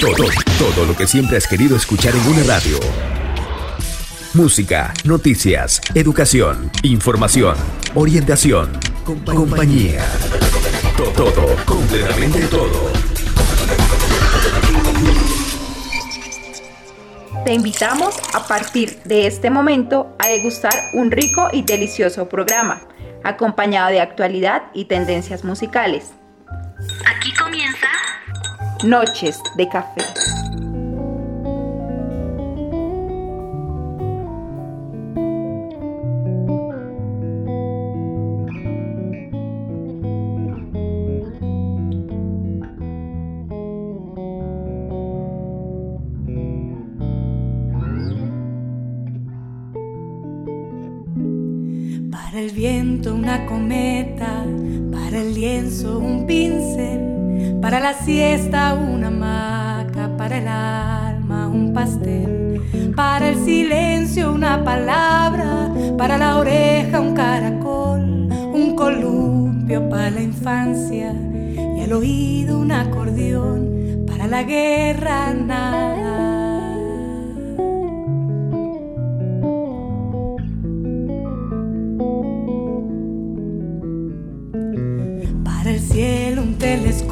Todo, todo, lo que siempre has querido escuchar en una radio. Música, noticias, educación, información, orientación, compañía. Todo, todo, completamente todo. Te invitamos a partir de este momento a degustar un rico y delicioso programa, acompañado de actualidad y tendencias musicales. Noches de Café. Para el viento una cometa, para el lienzo un pincel, para la siesta una hamaca, para el alma un pastel, para el silencio una palabra, para la oreja un caracol, un columpio para la infancia. Y al oído un acordeón, para la guerra nada.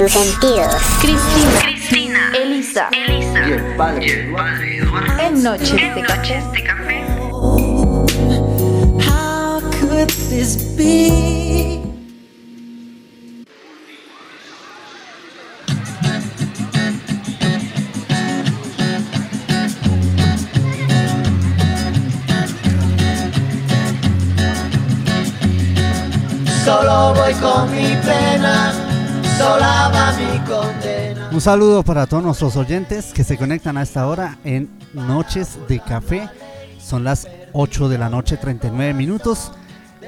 Tus sentidos. Cristina, Cristina, Elisa, Elisa y el padre y el padre Eduardo en Noches en de Café. Noches de Café. How could this be? Solo voy con mi pena, Un saludo para todos nuestros oyentes que se conectan a esta hora en Noches de Café. Son las 8 de la noche, 39 minutos.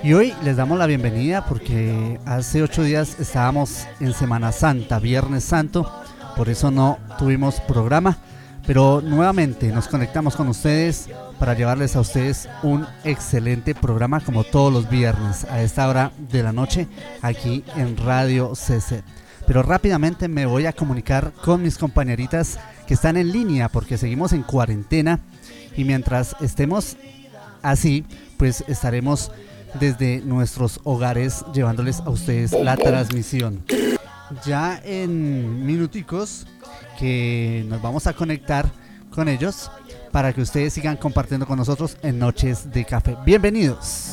Y hoy les damos la bienvenida porque hace 8 días estábamos en Semana Santa, Viernes Santo. Por eso no tuvimos programa. Pero nuevamente nos conectamos con ustedes para llevarles a ustedes un excelente programa como todos los viernes a esta hora de la noche aquí en Radio CC. Pero rápidamente me voy a comunicar con mis compañeritas que están en línea porque seguimos en cuarentena y mientras estemos así, pues estaremos desde nuestros hogares llevándoles a ustedes la transmisión. Ya en minuticos que nos vamos a conectar con ellos para que ustedes sigan compartiendo con nosotros en Noches de Café. Bienvenidos.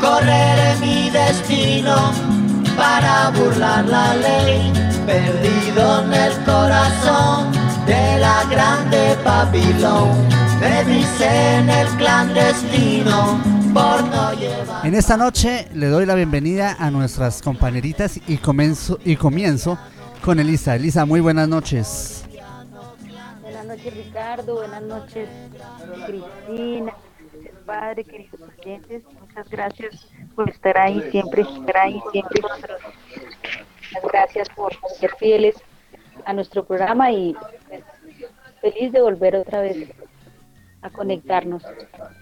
Correré mi destino para burlar la ley, perdido en el corazón de la grande Babilón. Me dicen el clandestino por no llevar. En esta noche le doy la bienvenida a nuestras compañeritas y comienzo, y comienzo con Elisa. Elisa, muy buenas noches. Buenas noches Ricardo, buenas noches Cristina, padre, queridos oyentes, muchas gracias por estar ahí siempre, estar ahí siempre. Muchas gracias por ser fieles a nuestro programa y pues, feliz de volver otra vez a conectarnos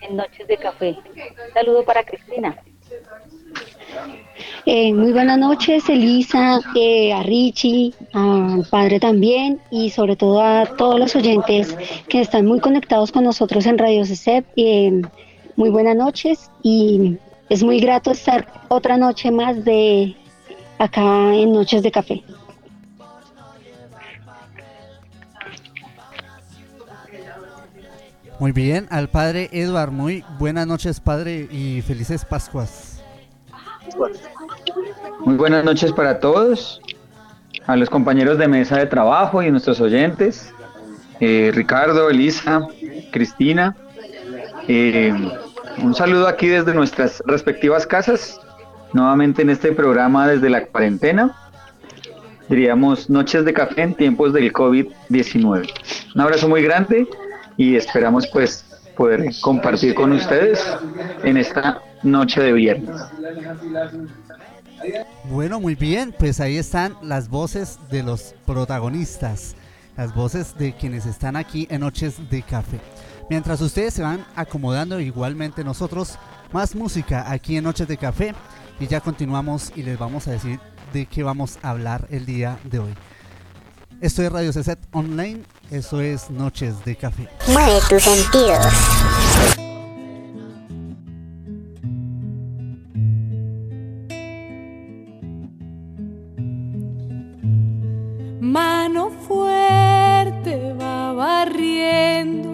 en Noches de Café. Saludo para Cristina. Eh, muy buenas noches, Elisa, eh, a Richie, al padre también y sobre todo a todos los oyentes que están muy conectados con nosotros en Radio CECEP. Eh, muy buenas noches y es muy grato estar otra noche más de acá en Noches de Café. Muy bien, al padre Eduard, muy buenas noches, padre, y felices Pascuas. Muy buenas noches para todos, a los compañeros de mesa de trabajo y nuestros oyentes, eh, Ricardo, Elisa, Cristina. Eh, un saludo aquí desde nuestras respectivas casas, nuevamente en este programa desde la cuarentena, diríamos noches de café en tiempos del COVID-19. Un abrazo muy grande y esperamos pues poder compartir con ustedes en esta noche de viernes. Bueno, muy bien, pues ahí están las voces de los protagonistas, las voces de quienes están aquí en Noches de Café. Mientras ustedes se van acomodando igualmente nosotros, más música aquí en Noches de Café y ya continuamos y les vamos a decir de qué vamos a hablar el día de hoy. Esto es Radio CZ Online, eso es Noches de Café. Mueve tus sentidos. Mano fuerte va barriendo,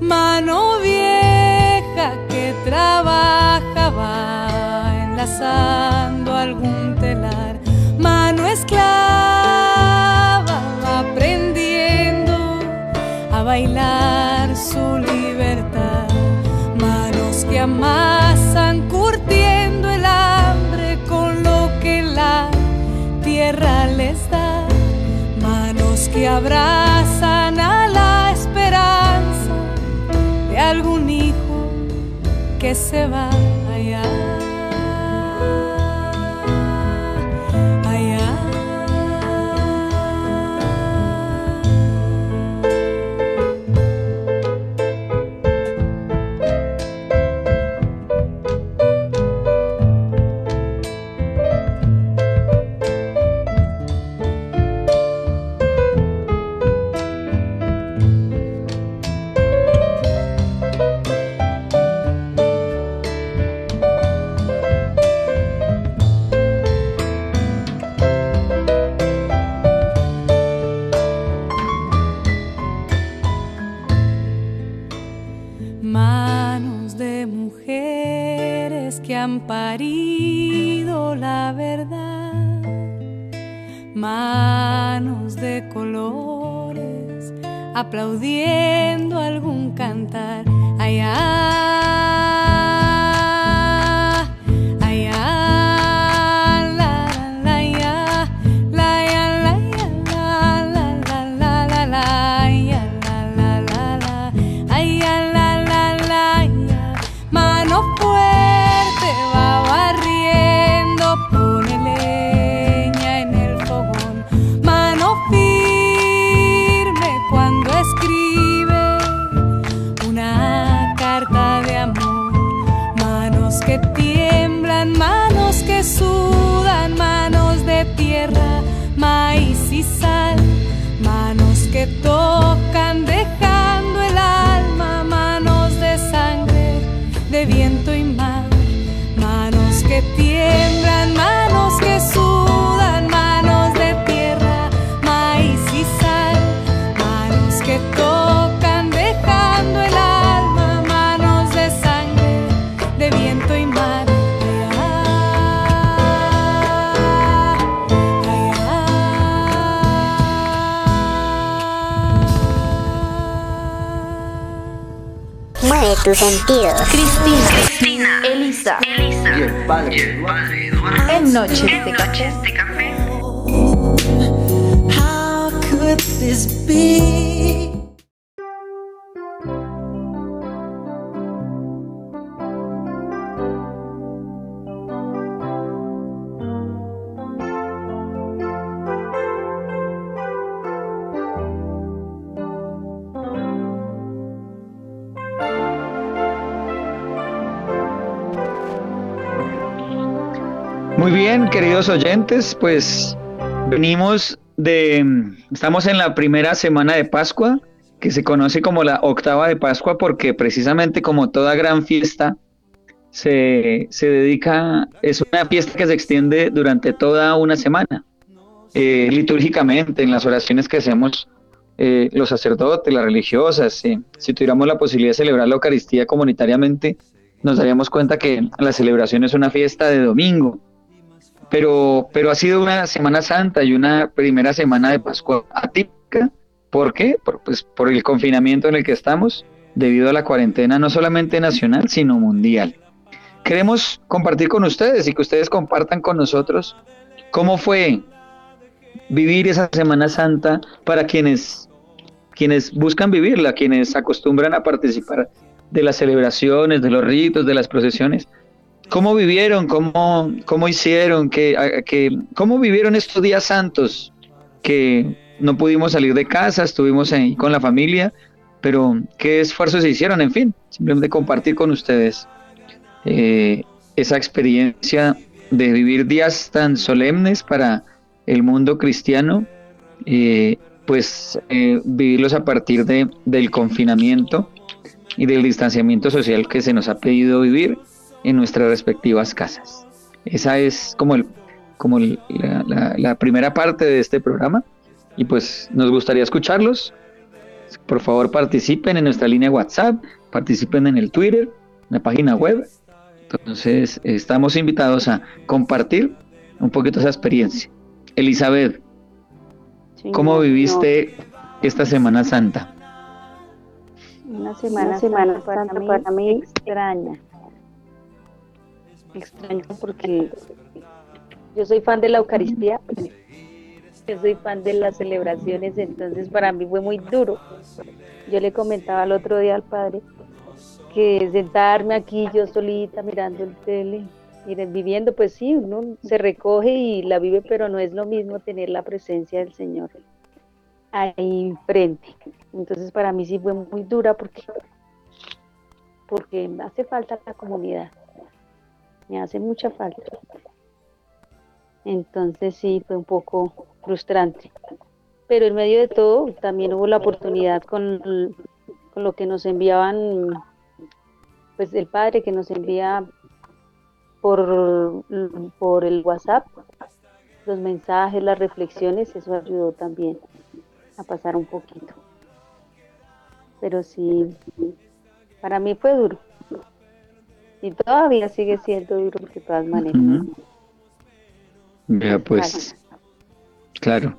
Mano vieja que trabajaba enlazando algún telar. Mano esclava va aprendiendo a bailar su abrazan a la esperanza de algún hijo que se va aplaudiendo algún cantar. Tus sentidos. Cristina, Cristina, Elisa, Elisa y el padre, Eduardo. En Noches de Café. De café. How could this be? Bien, queridos oyentes, pues venimos de, estamos en la primera semana de Pascua, que se conoce como la octava de Pascua, porque precisamente como toda gran fiesta, se, se dedica, es una fiesta que se extiende durante toda una semana, eh, litúrgicamente, en las oraciones que hacemos eh, los sacerdotes, las religiosas, eh, si tuviéramos la posibilidad de celebrar la Eucaristía comunitariamente, nos daríamos cuenta que la celebración es una fiesta de domingo, pero, pero ha sido una Semana Santa y una primera semana de Pascua atípica. ¿Por qué? Por, pues, por el confinamiento en el que estamos, debido a la cuarentena no solamente nacional, sino mundial. Queremos compartir con ustedes y que ustedes compartan con nosotros cómo fue vivir esa Semana Santa para quienes, quienes buscan vivirla, quienes acostumbran a participar de las celebraciones, de los ritos, de las procesiones. ¿Cómo vivieron? ¿Cómo, cómo hicieron? ¿Qué, que, ¿Cómo vivieron estos días santos? Que no pudimos salir de casa, estuvimos ahí con la familia, pero ¿qué esfuerzos se hicieron? En fin, simplemente compartir con ustedes eh, esa experiencia de vivir días tan solemnes para el mundo cristiano, eh, pues eh, vivirlos a partir de, del confinamiento y del distanciamiento social que se nos ha pedido vivir en nuestras respectivas casas. Esa es como, el, como el, la, la, la, primera parte de este programa y pues nos gustaría escucharlos. Por favor participen en nuestra línea WhatsApp, participen en el Twitter, en la página web. Entonces estamos invitados a compartir un poquito esa experiencia. Elizabeth, ¿cómo viviste esta Semana Santa? Una semana, Una semana Santa, para, mí, para mí extraña extraño porque yo soy fan de la Eucaristía, yo soy fan de las celebraciones, entonces para mí fue muy duro. Yo le comentaba el otro día al padre que sentarme aquí yo solita mirando el tele, miren, viviendo, pues sí, uno se recoge y la vive, pero no es lo mismo tener la presencia del Señor ahí frente. Entonces para mí sí fue muy dura porque porque hace falta la comunidad me hace mucha falta. Entonces sí, fue un poco frustrante. Pero en medio de todo también hubo la oportunidad con, con lo que nos enviaban, pues el padre que nos envía por, por el WhatsApp, los mensajes, las reflexiones, eso ayudó también a pasar un poquito. Pero sí, para mí fue duro Y todavía sigue siendo duro porque todas maneras. Ya pues, claro.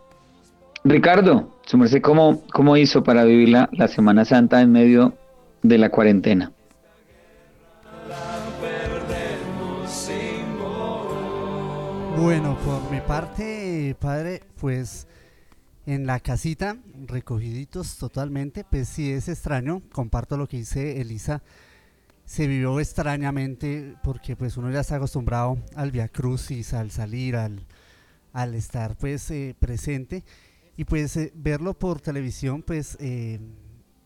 Ricardo, su merced, ¿cómo, ¿cómo hizo para vivir la, la Semana Santa en medio de la cuarentena? Bueno, por mi parte, padre, pues en la casita, recogiditos totalmente, pues sí es extraño, comparto lo que dice Elisa, se vivió extrañamente porque pues uno ya está acostumbrado al via crucis, al salir, al, al estar pues eh, presente y pues eh, verlo por televisión pues eh,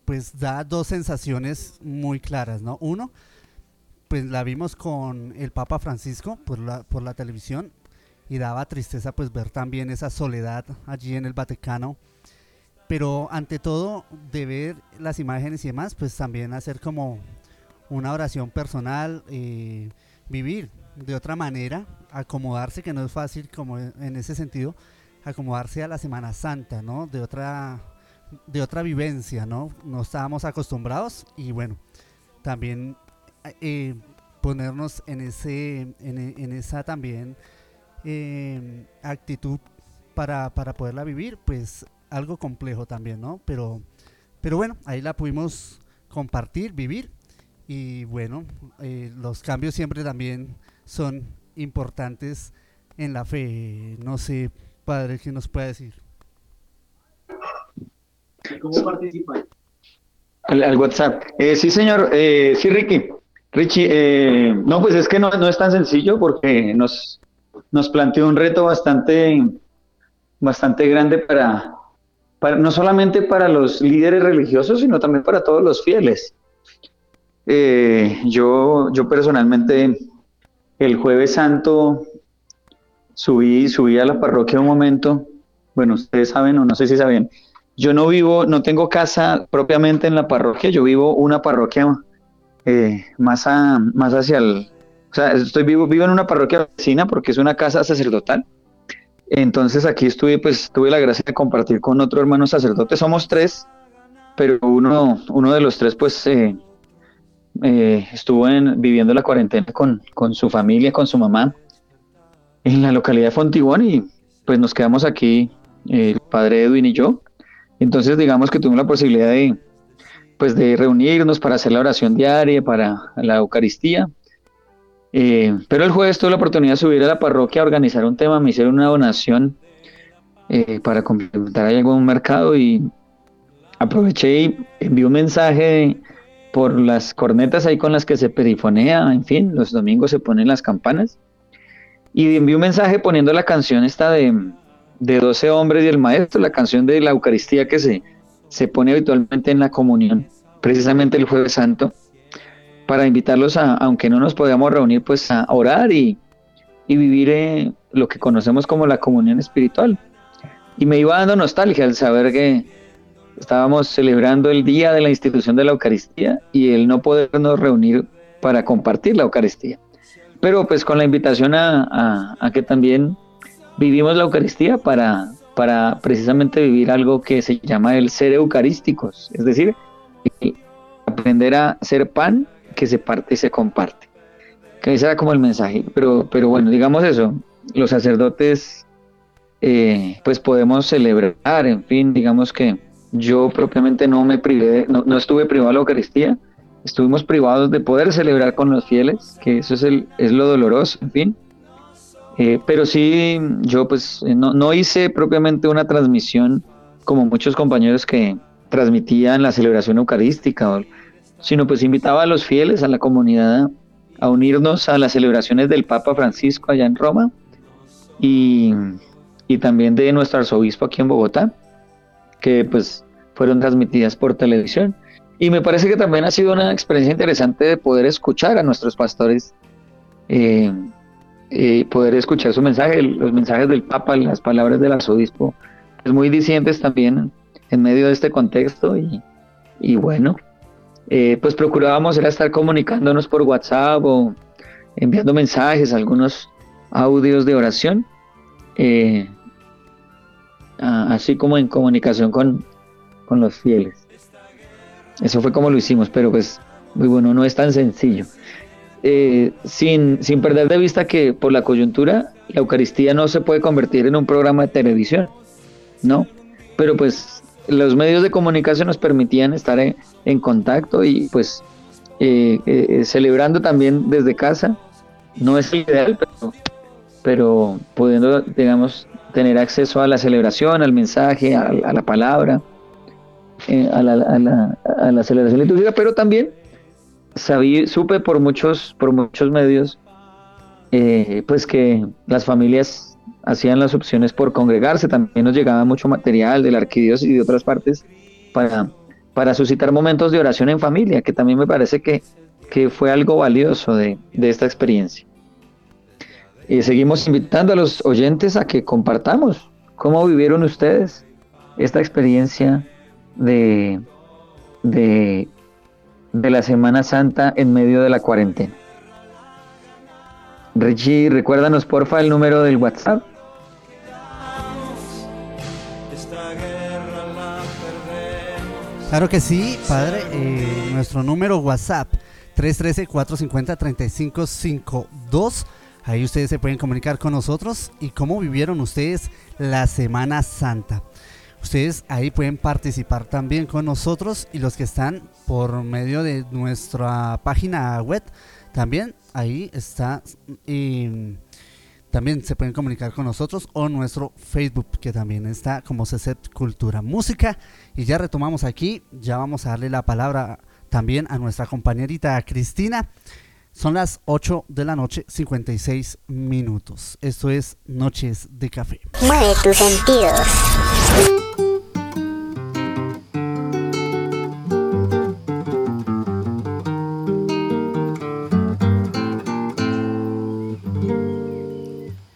pues da dos sensaciones muy claras, ¿no? Uno, pues la vimos con el Papa Francisco por la, por la televisión y daba tristeza pues ver también esa soledad allí en el Vaticano. Pero ante todo, de ver las imágenes y demás, pues también hacer como una oración personal, eh, vivir de otra manera, acomodarse, que no es fácil como en ese sentido, acomodarse a la Semana Santa, ¿no? De otra, de otra vivencia, ¿no? No estábamos acostumbrados y bueno, también eh, ponernos en, ese, en, en esa también eh, actitud para, para poderla vivir, pues algo complejo también, ¿no? Pero, pero bueno, ahí la pudimos compartir, vivir y bueno, eh, los cambios siempre también son importantes en la fe. No sé, padre, ¿qué nos puede decir? ¿Cómo participan? Al, WhatsApp. Eh, sí, señor. Eh, sí, Ricky. Richie, eh, no, pues es que no, no es tan sencillo porque nos, nos planteó un reto bastante, bastante grande para, para, no solamente para los líderes religiosos, sino también para todos los fieles. Eh, yo, yo personalmente el jueves santo subí, subí a la parroquia un momento, bueno, ustedes saben o no sé si saben, yo no vivo, no tengo casa propiamente en la parroquia, yo vivo una parroquia eh, más, a, más hacia el, o sea, estoy vivo, vivo en una parroquia vecina porque es una casa sacerdotal. Entonces aquí estuve, pues tuve la gracia de compartir con otro hermano sacerdote. Somos tres, pero uno, uno de los tres, pues eh, eh, estuvo en, viviendo la cuarentena con, su familia, con su mamá, en la localidad de Fontibón y pues nos quedamos aquí, el padre Edwin y yo. Entonces digamos que tuvimos la posibilidad de, pues reunirnos para hacer la oración diaria, para la Eucaristía eh, pero el jueves tuve la oportunidad de subir a la parroquia a organizar un tema, me hicieron una donación eh, para complementar ahí algún mercado y aproveché y envié un mensaje por las cornetas ahí con las que se perifonea, en fin, los domingos se ponen las campanas. Y envié un mensaje poniendo la canción esta de, de 12 hombres y el maestro, la canción de la Eucaristía que se, se pone habitualmente en la comunión, precisamente el jueves santo para invitarlos a, aunque no nos podamos reunir, pues a orar y, vivir eh, lo que conocemos como la comunión espiritual. Y me iba dando nostalgia al saber que estábamos celebrando el día de la institución de la Eucaristía y el no podernos reunir para compartir la Eucaristía. Pero pues con la invitación a, que también vivimos la Eucaristía para, para precisamente vivir algo que se llama el ser eucarísticos, es decir, aprender a ser pan que se parte y se comparte. Que ese era como el mensaje. Pero, pero bueno, digamos eso, los sacerdotes eh, pues podemos celebrar, en fin, digamos que yo propiamente no me privé, no, estuve privado de la Eucaristía, estuvimos privados de poder celebrar con los fieles, que eso es, el, es lo doloroso, en fin. Eh, pero sí, yo pues eh, no, no hice propiamente una transmisión como muchos compañeros que transmitían la celebración eucarística sino pues invitaba a los fieles, a la comunidad, a unirnos a las celebraciones del Papa Francisco allá en Roma y, también de nuestro arzobispo aquí en Bogotá, que pues fueron transmitidas por televisión. Y me parece que también ha sido una experiencia interesante de poder escuchar a nuestros pastores, eh, eh, poder escuchar su mensaje, los mensajes del Papa, las palabras del arzobispo, es muy dicientes también en medio de este contexto. Y, bueno, eh, pues procurábamos era estar comunicándonos por WhatsApp o enviando mensajes, algunos audios de oración, así como en comunicación con, con los fieles. Eso fue como lo hicimos, pero pues muy bueno, no es tan sencillo. eh, sin, sin perder de vista que por la coyuntura la Eucaristía no se puede convertir en un programa de televisión, ¿no? Pero pues los medios de comunicación nos permitían estar en, en contacto y pues eh, eh, celebrando también desde casa. No es ideal, pero, pero pudiendo, digamos, tener acceso a la celebración, al mensaje, a, a la palabra, eh, a, la, a, la, a, la, celebración litúrgica, pero también supe por muchos, por muchos medios, eh, pues que las familias hacían las opciones por congregarse, también nos llegaba mucho material del arquidiócesis y de otras partes para, suscitar momentos de oración en familia, que también me parece que, fue algo valioso de esta experiencia. Y seguimos invitando a los oyentes a que compartamos cómo vivieron ustedes esta experiencia de, de, de la Semana Santa en medio de la cuarentena. Richie, recuérdanos porfa el número del WhatsApp. Claro que sí, padre. Eh, nuestro número WhatsApp 313-450-3552. Ahí ustedes se pueden comunicar con nosotros y cómo vivieron ustedes la Semana Santa. Ustedes ahí pueden participar también con nosotros y los que están por medio de nuestra página web también ahí está y también se pueden comunicar con nosotros o nuestro Facebook que también está como CCEP Cultura Música y ya retomamos aquí ya vamos a darle la palabra también a nuestra compañerita Cristina son las 8 de la noche, 56 minutos. Esto es Noches de Café. Mueve tus sentidos.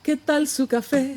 ¿Qué tal su café?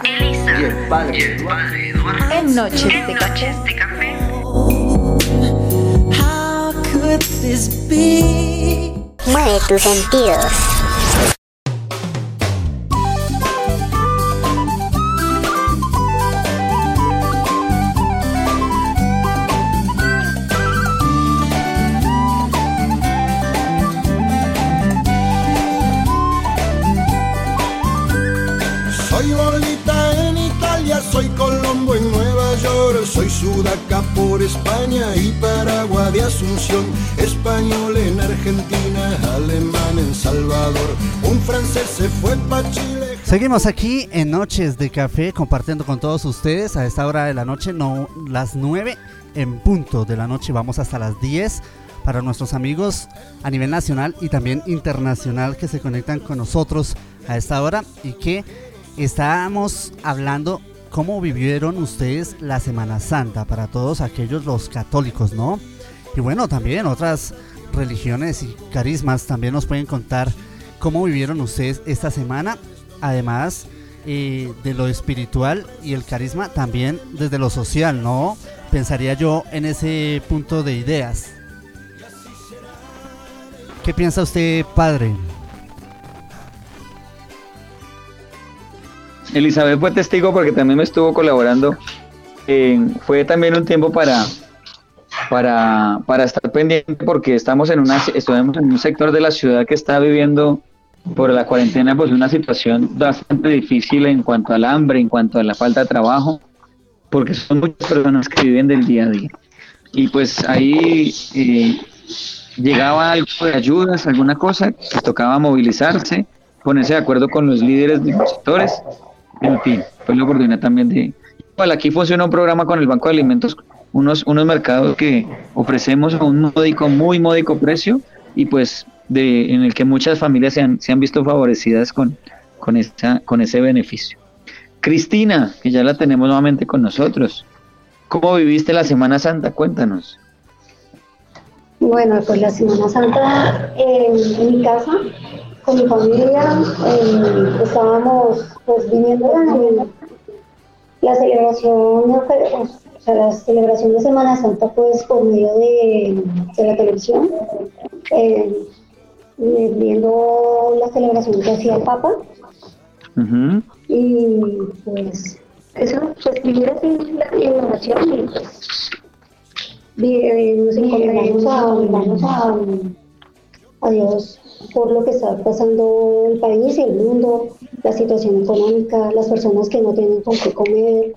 Elisa, Elisa y el padre, Eduardo, en Noches, en de, noches café. de Café. How could this be? Mueve tus sentidos. Y Paraguay de Asunción, español en Argentina, alemán en Salvador, un francés se fue pa' Chile. Seguimos aquí en Noches de Café compartiendo con todos ustedes a esta hora de la noche, no las 9 en punto de la noche, vamos hasta las 10 para nuestros amigos a nivel nacional y también internacional que se conectan con nosotros a esta hora y que estábamos hablando cómo vivieron ustedes la Semana Santa para todos aquellos los católicos, ¿no? Y bueno, también otras religiones y carismas también nos pueden contar cómo vivieron ustedes esta semana, además eh, de lo espiritual y el carisma, también desde lo social, ¿no? Pensaría yo en ese punto de ideas. ¿Qué piensa usted, padre? Elizabeth fue testigo porque también me estuvo colaborando. fue también un tiempo para, para, para estar pendiente porque estamos en una estuvimos en un sector de la ciudad que está viviendo por la cuarentena pues una situación bastante difícil en cuanto al hambre, en cuanto a la falta de trabajo, porque son muchas personas que viven del día a día. Y pues ahí eh, llegaba algo de ayudas, alguna cosa, que tocaba movilizarse, ponerse de acuerdo con los líderes de los sectores, en fin, fue la oportunidad también de... Bueno, aquí funciona un programa con el Banco de Alimentos, unos, unos mercados que ofrecemos a un módico, muy módico precio, y pues de, en el que muchas familias se han, se han visto favorecidas con, con, esta, con ese beneficio. Cristina, que ya la tenemos nuevamente con nosotros. ¿Cómo viviste la Semana Santa? Cuéntanos. Bueno, pues la Semana Santa en mi casa, con mi familia, eh, estábamos pues viniendo la celebración, o sea, la celebración de Semana Santa pues por medio de, la televisión, eh, viendo la celebración que hacía el Papa. Y pues eso, pues vivir así la innovación y pues nos encomendamos a, a, Dios por lo que está pasando el país y el mundo, la situación económica, las personas que no tienen con qué comer,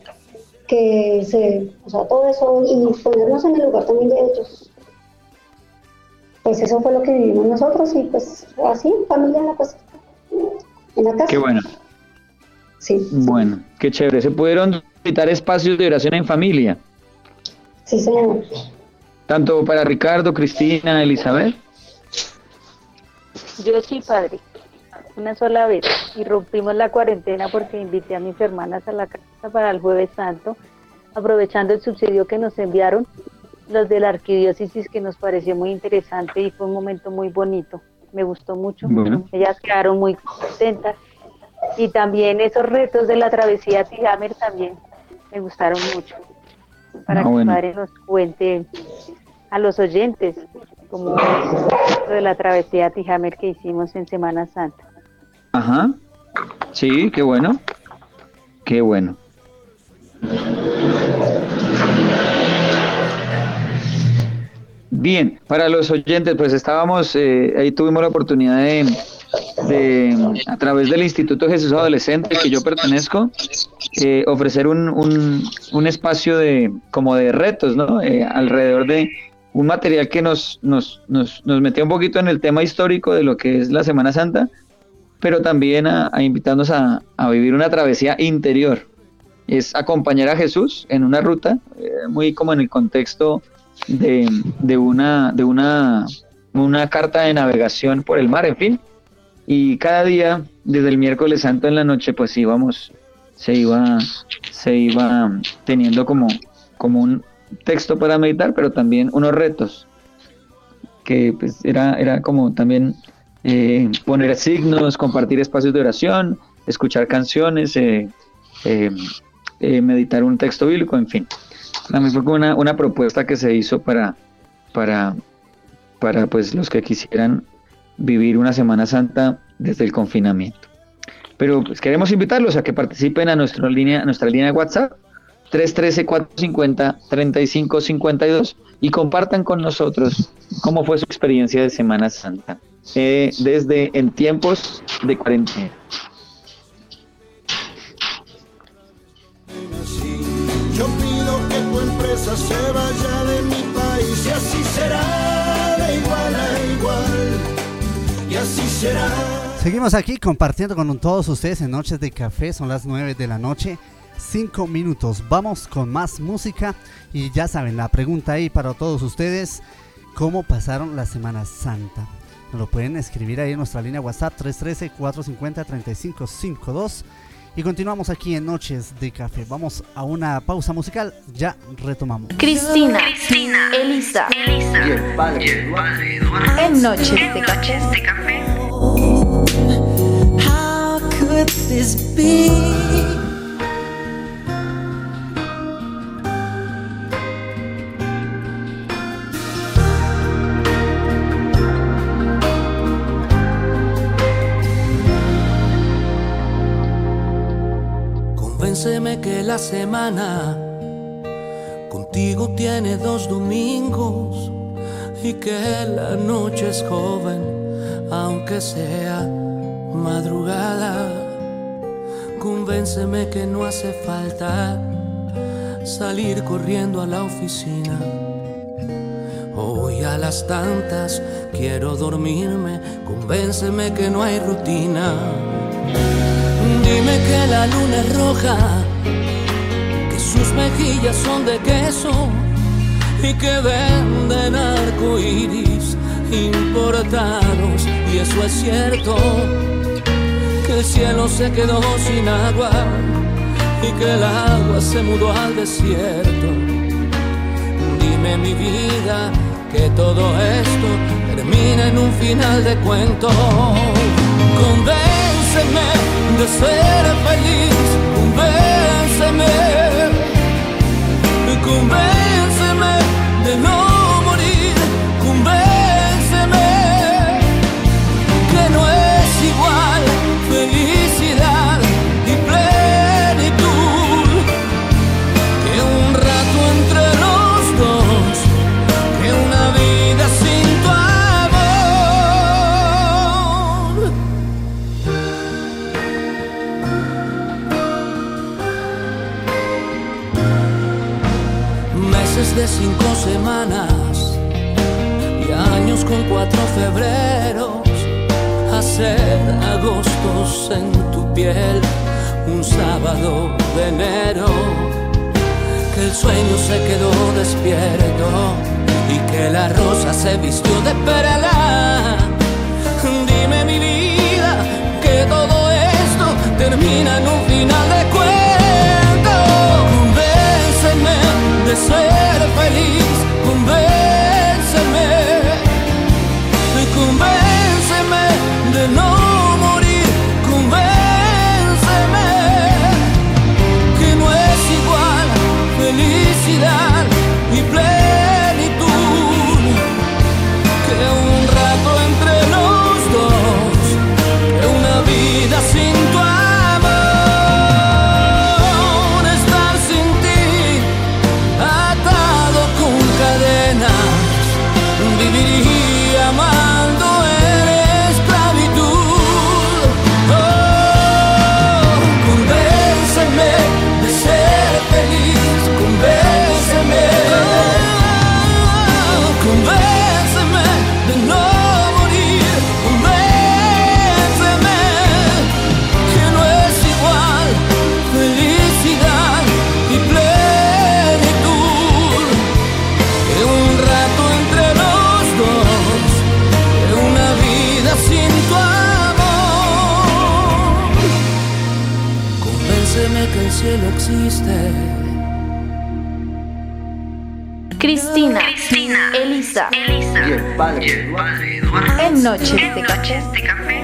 que se, o sea, todo eso y ponernos en el lugar también de ellos. Pues eso fue lo que vivimos nosotros y pues así, familia en la casa, en la casa. Qué bueno. Sí. Bueno, qué chévere. ¿Se pudieron visitar espacios de oración en familia? Sí, señor. Tanto para Ricardo, Cristina, Elizabeth. Yo sí, padre. Una sola vez. Y rompimos la cuarentena porque invité a mis hermanas a la casa para el Jueves Santo, aprovechando el subsidio que nos enviaron los de la arquidiócesis que nos pareció muy interesante y fue un momento muy bonito. Me gustó mucho. Ellas quedaron muy contentas. Y también esos retos de la travesía Tijamer también me gustaron mucho para ah, que Padre nos cuente a los oyentes como de la travesía Tijamer que hicimos en Semana Santa. Ajá, sí, qué bueno, qué bueno. Bien, para los oyentes, pues estábamos, eh, ahí tuvimos la oportunidad de, a través del Instituto Jesús Adolescente que yo pertenezco, eh, ofrecer un, un, espacio de como de retos, ¿no? Eh, alrededor de un material que nos, nos, nos, nos metió un poquito en el tema histórico de lo que es la Semana Santa, pero también a, invitarnos a, a, vivir una travesía interior. Es acompañar a Jesús en una ruta, eh, muy como en el contexto de, de, una, de una, una carta de navegación por el mar, en fin, y cada día, desde el miércoles santo en la noche, pues íbamos, se iba, se iba teniendo como, como un texto para meditar, pero también unos retos, que pues era, era como también eh, poner signos, compartir espacios de oración, escuchar canciones, eh, eh, meditar un texto bíblico, en fin. También fue una, una propuesta que se hizo para, para, para pues los que quisieran vivir una Semana Santa desde el confinamiento. Pero pues, queremos invitarlos a que participen a nuestra línea, a nuestra línea de WhatsApp 313-450-3552 y compartan con nosotros cómo fue su experiencia de Semana Santa eh, desde en tiempos de cuarentena. Yo pido que tu empresa se vaya de mi país y así será de igual a igual. Y así será. Seguimos aquí compartiendo con todos ustedes en Noches de Café, son las 9 de la noche, 5 minutos. Vamos con más música y ya saben, la pregunta ahí para todos ustedes, ¿cómo pasaron la Semana Santa? Nos lo pueden escribir ahí en nuestra línea WhatsApp 313-450-3552 y continuamos aquí en Noches de Café. Vamos a una pausa musical, ya retomamos. Cristina, Elisa, Y el padre Eduardo. en Noches de Café. de café. How could this be? Convénceme que la semana contigo tiene dos domingos y que la noche es joven, aunque sea madrugada. Convénceme que no hace falta salir corriendo a la oficina. Hoy a las tantas quiero dormirme, convénceme que no hay rutina. Dime que la luna es roja, que sus mejillas son de queso y que venden arcoíris importados. Y eso es cierto, que el cielo se quedó sin agua y que el agua se mudó al desierto. Dime mi vida que todo esto termina en un final de cuento. Convénceme de ser feliz, convénceme, convénceme de cinco semanas y años con cuatro febreros, hacer agostos en tu piel, un sábado de enero, que el sueño se quedó despierto y que la rosa se vistió de perla. Dime mi vida que todo esto termina en un final. de ser feliz, convénceme, convénceme Que el cielo existe. Cristina, Elisa, Y el padre Eduardo. en Noches de Café. de café.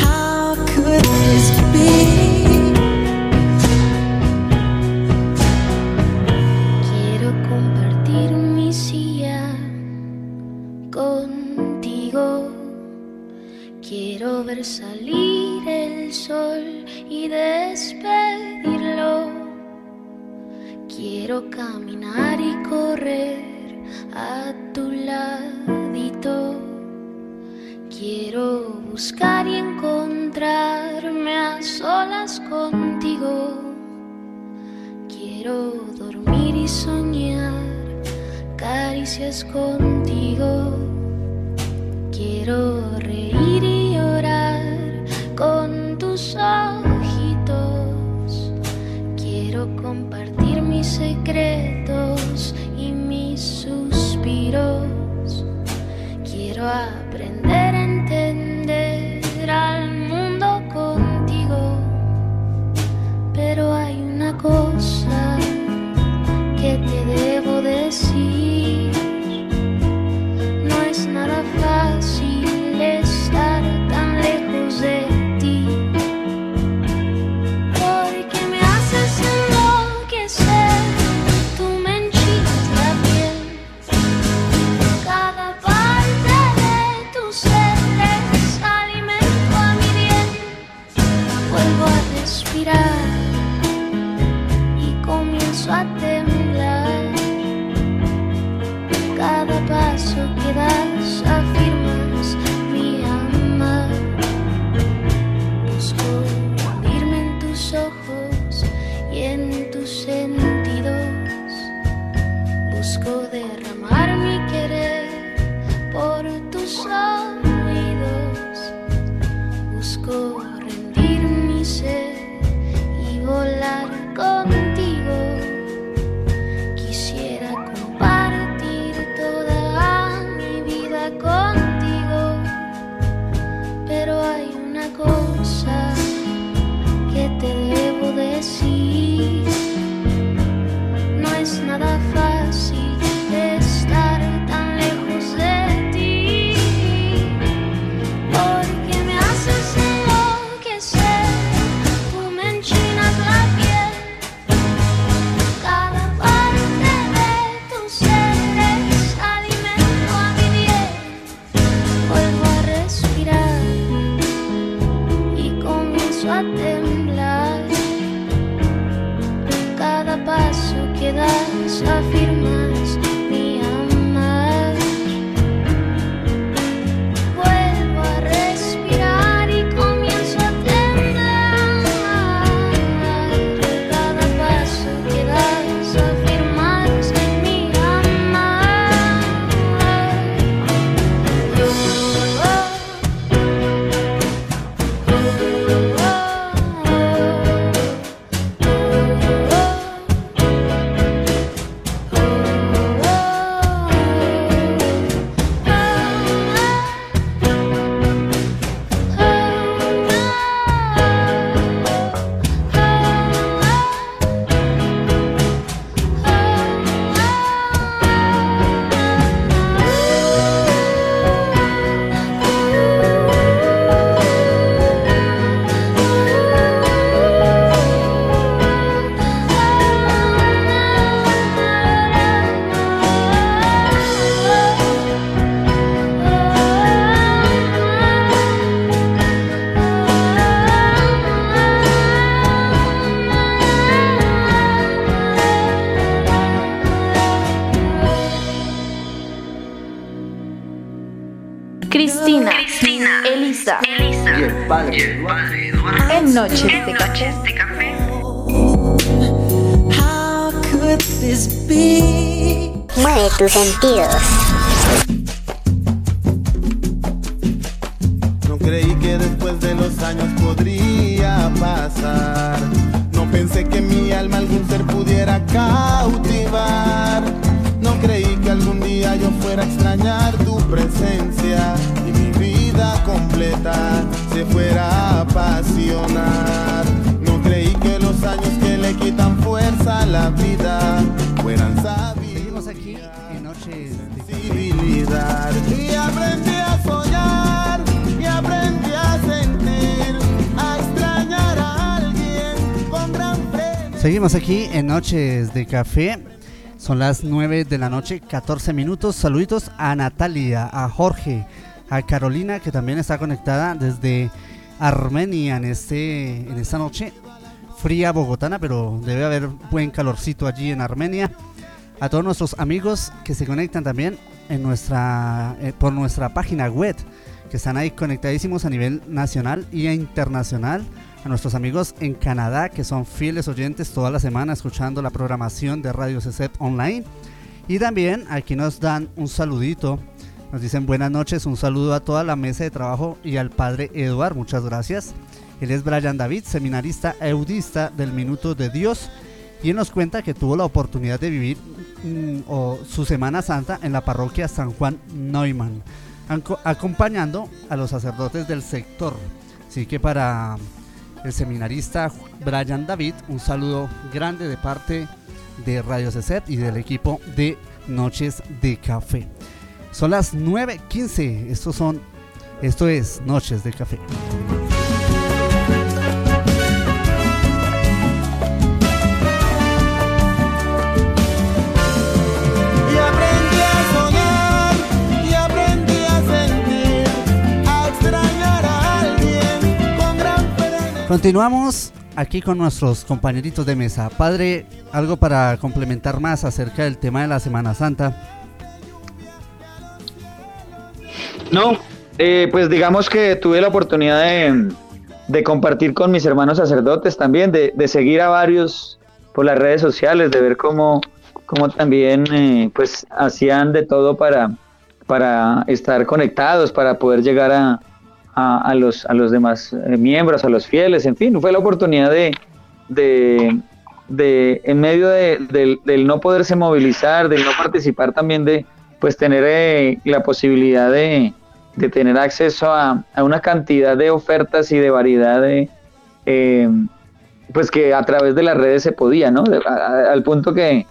How could this be? Quiero compartir mi silla contigo. Quiero ver salir y despedirlo. Quiero caminar y correr a tu ladito. Quiero buscar y encontrarme a solas contigo. Quiero dormir y soñar caricias contigo. Quiero reír y tus ojitos. Quiero compartir mis secretos y mis suspiros. Quiero noches de café. Mueve tus sentidos. Estamos aquí en Noches de Café. Son las 9 de la noche, 14 minutos. Saluditos a Natalia, a Jorge, a Carolina, que también está conectada desde Armenia en, este, en esta noche. Fría bogotana, pero debe haber buen calorcito allí en Armenia. A todos nuestros amigos que se conectan también en nuestra, eh, por nuestra página web, que están ahí conectadísimos a nivel nacional e internacional a nuestros amigos en Canadá que son fieles oyentes toda la semana escuchando la programación de Radio CCEP Online. Y también aquí nos dan un saludito, nos dicen buenas noches, un saludo a toda la mesa de trabajo y al padre Eduard, muchas gracias. Él es Brian David, seminarista eudista del Minuto de Dios y él nos cuenta que tuvo la oportunidad de vivir mm, su Semana Santa en la parroquia San Juan Neumann, acompañando a los sacerdotes del sector. Así que para el seminarista Brian David, un saludo grande de parte de Radio CECET y del equipo de Noches de Café. Son las 9.15, estos son, esto es Noches de Café. Continuamos aquí con nuestros compañeritos de mesa. Padre, algo para complementar más acerca del tema de la Semana Santa. No, eh, pues digamos que tuve la oportunidad de, de compartir con mis hermanos sacerdotes también, de, de seguir a varios por las redes sociales, de ver cómo, cómo también eh, pues hacían de todo para, para estar conectados, para poder llegar a, a, a los, a los demás eh, miembros, a los fieles, en fin, fue la oportunidad de, de, de en medio de- del, del no poderse movilizar, del no participar también de pues tener eh, la posibilidad de, de tener acceso a, a una cantidad de ofertas y de variedad de eh, pues que a través de las redes se podía, ¿no? A- a- al punto que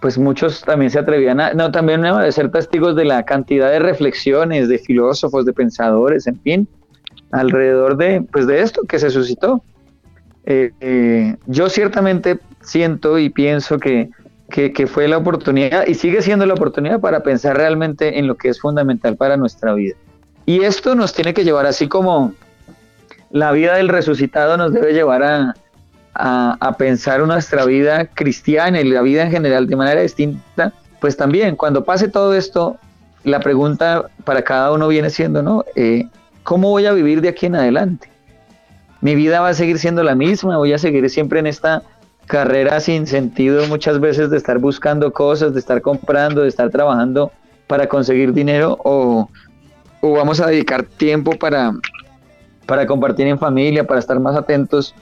pues muchos también se atrevían a, no, también de ser testigos de la cantidad de reflexiones, de filósofos, de pensadores, en fin, alrededor de, pues de esto que se suscitó. Eh, eh, yo ciertamente siento y pienso que, que, fue la oportunidad y sigue siendo la oportunidad para pensar realmente en lo que es fundamental para nuestra vida. Y esto nos tiene que llevar, así como la vida del resucitado nos debe llevar a, a, a pensar nuestra vida cristiana y la vida en general de manera distinta, pues también cuando pase todo esto, la pregunta para cada uno viene siendo, ¿no? Eh, ¿Cómo voy a vivir de aquí en adelante? ¿Mi vida va a seguir siendo la misma? ¿Voy a seguir siempre en esta carrera sin sentido muchas veces de estar buscando cosas, de estar comprando, de estar trabajando para conseguir dinero? ¿O, o vamos a dedicar tiempo para, para compartir en familia, para estar más atentos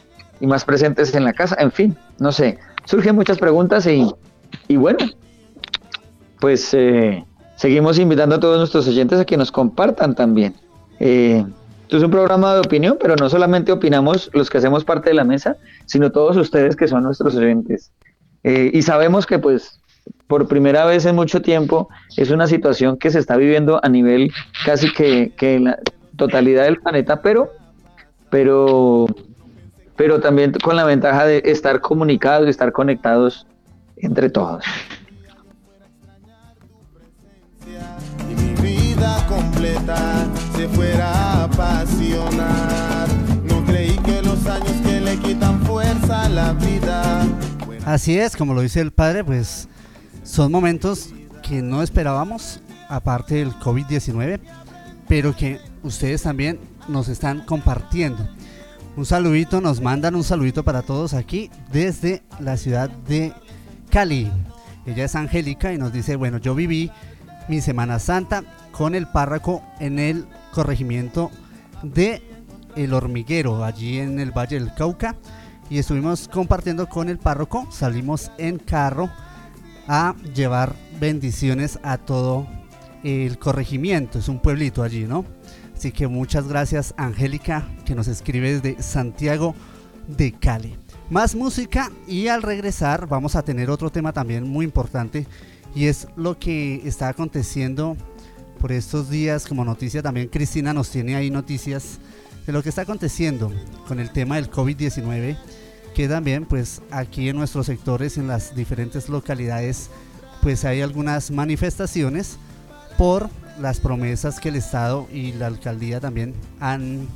y más presentes en la casa? En fin, no sé. Surgen muchas preguntas y, y bueno, pues eh, seguimos invitando a todos nuestros oyentes a que nos compartan también. Eh, esto es un programa de opinión, pero no solamente opinamos los que hacemos parte de la mesa, sino todos ustedes que son nuestros oyentes. Eh, y sabemos que pues por primera vez en mucho tiempo es una situación que se está viviendo a nivel casi que, que la totalidad del planeta, pero, pero, pero también con la ventaja de estar comunicados y estar conectados entre todos. mi vida completa se fuera a apasionar. No creí que los años que le quitan fuerza a la vida. Así es, como lo dice el padre, pues son momentos que no esperábamos, aparte del COVID-19, pero que ustedes también nos están compartiendo. Un saludito, nos mandan un saludito para todos aquí desde la ciudad de Cali. Ella es Angélica y nos dice, bueno, yo viví mi Semana Santa con el párroco en el corregimiento de El Hormiguero, allí en el Valle del Cauca. Y estuvimos compartiendo con el párroco, salimos en carro a llevar bendiciones a todo el corregimiento. Es un pueblito allí, ¿no? Así que muchas gracias Angélica que nos escribe desde Santiago de Cali. Más música y al regresar vamos a tener otro tema también muy importante y es lo que está aconteciendo por estos días como noticia. También Cristina nos tiene ahí noticias de lo que está aconteciendo con el tema del COVID-19 que también pues aquí en nuestros sectores, en las diferentes localidades, pues hay algunas manifestaciones por las promesas que el Estado y la alcaldía también han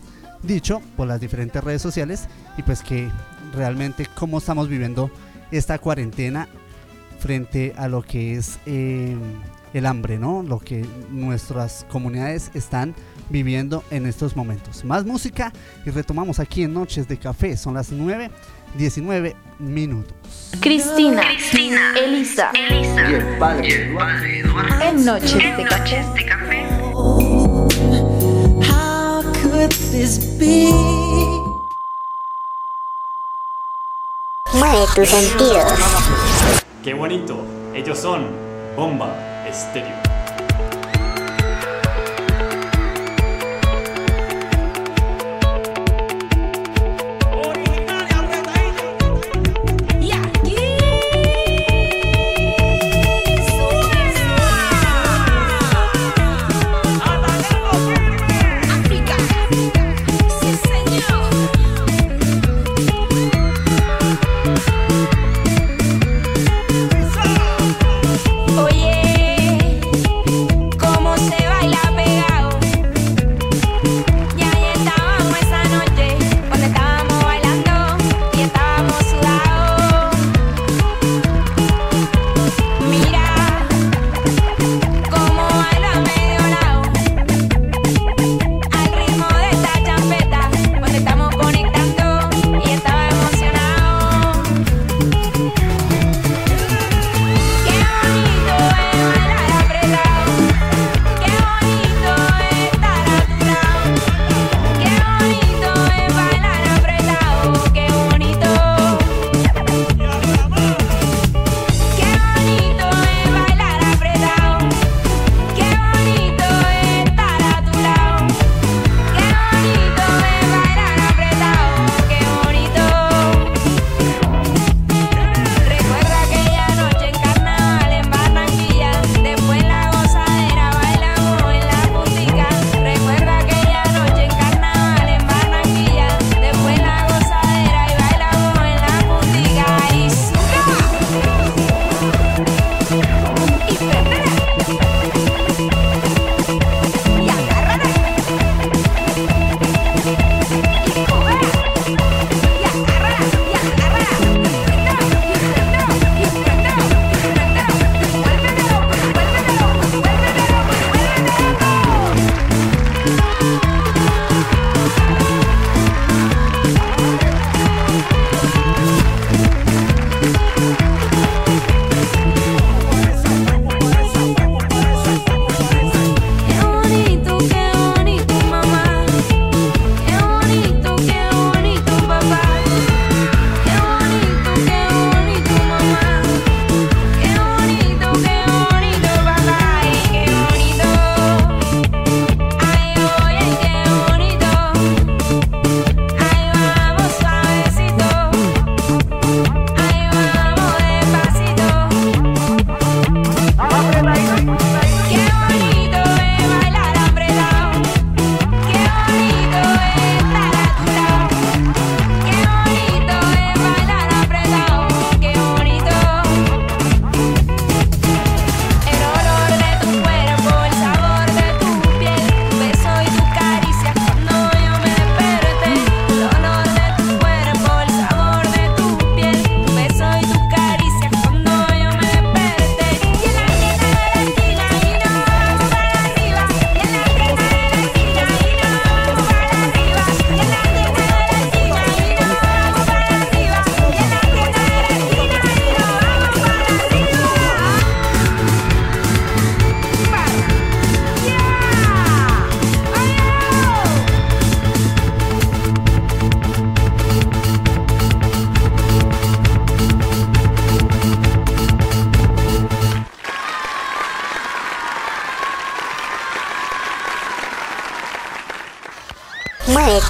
dicho por las diferentes redes sociales y pues que realmente cómo estamos viviendo esta cuarentena frente a lo que es eh, el hambre, ¿no? Lo que nuestras comunidades están viviendo en estos momentos. Más música y retomamos aquí en Noches de Café. Son las 9, 19 minutos. Cristina, Cristina Elisa, Elisa y el padre, y el padre En Noches, de, noches café. de Café. How could? Mueve tus sentidos. Qué bonito. Ellos son Bomba is.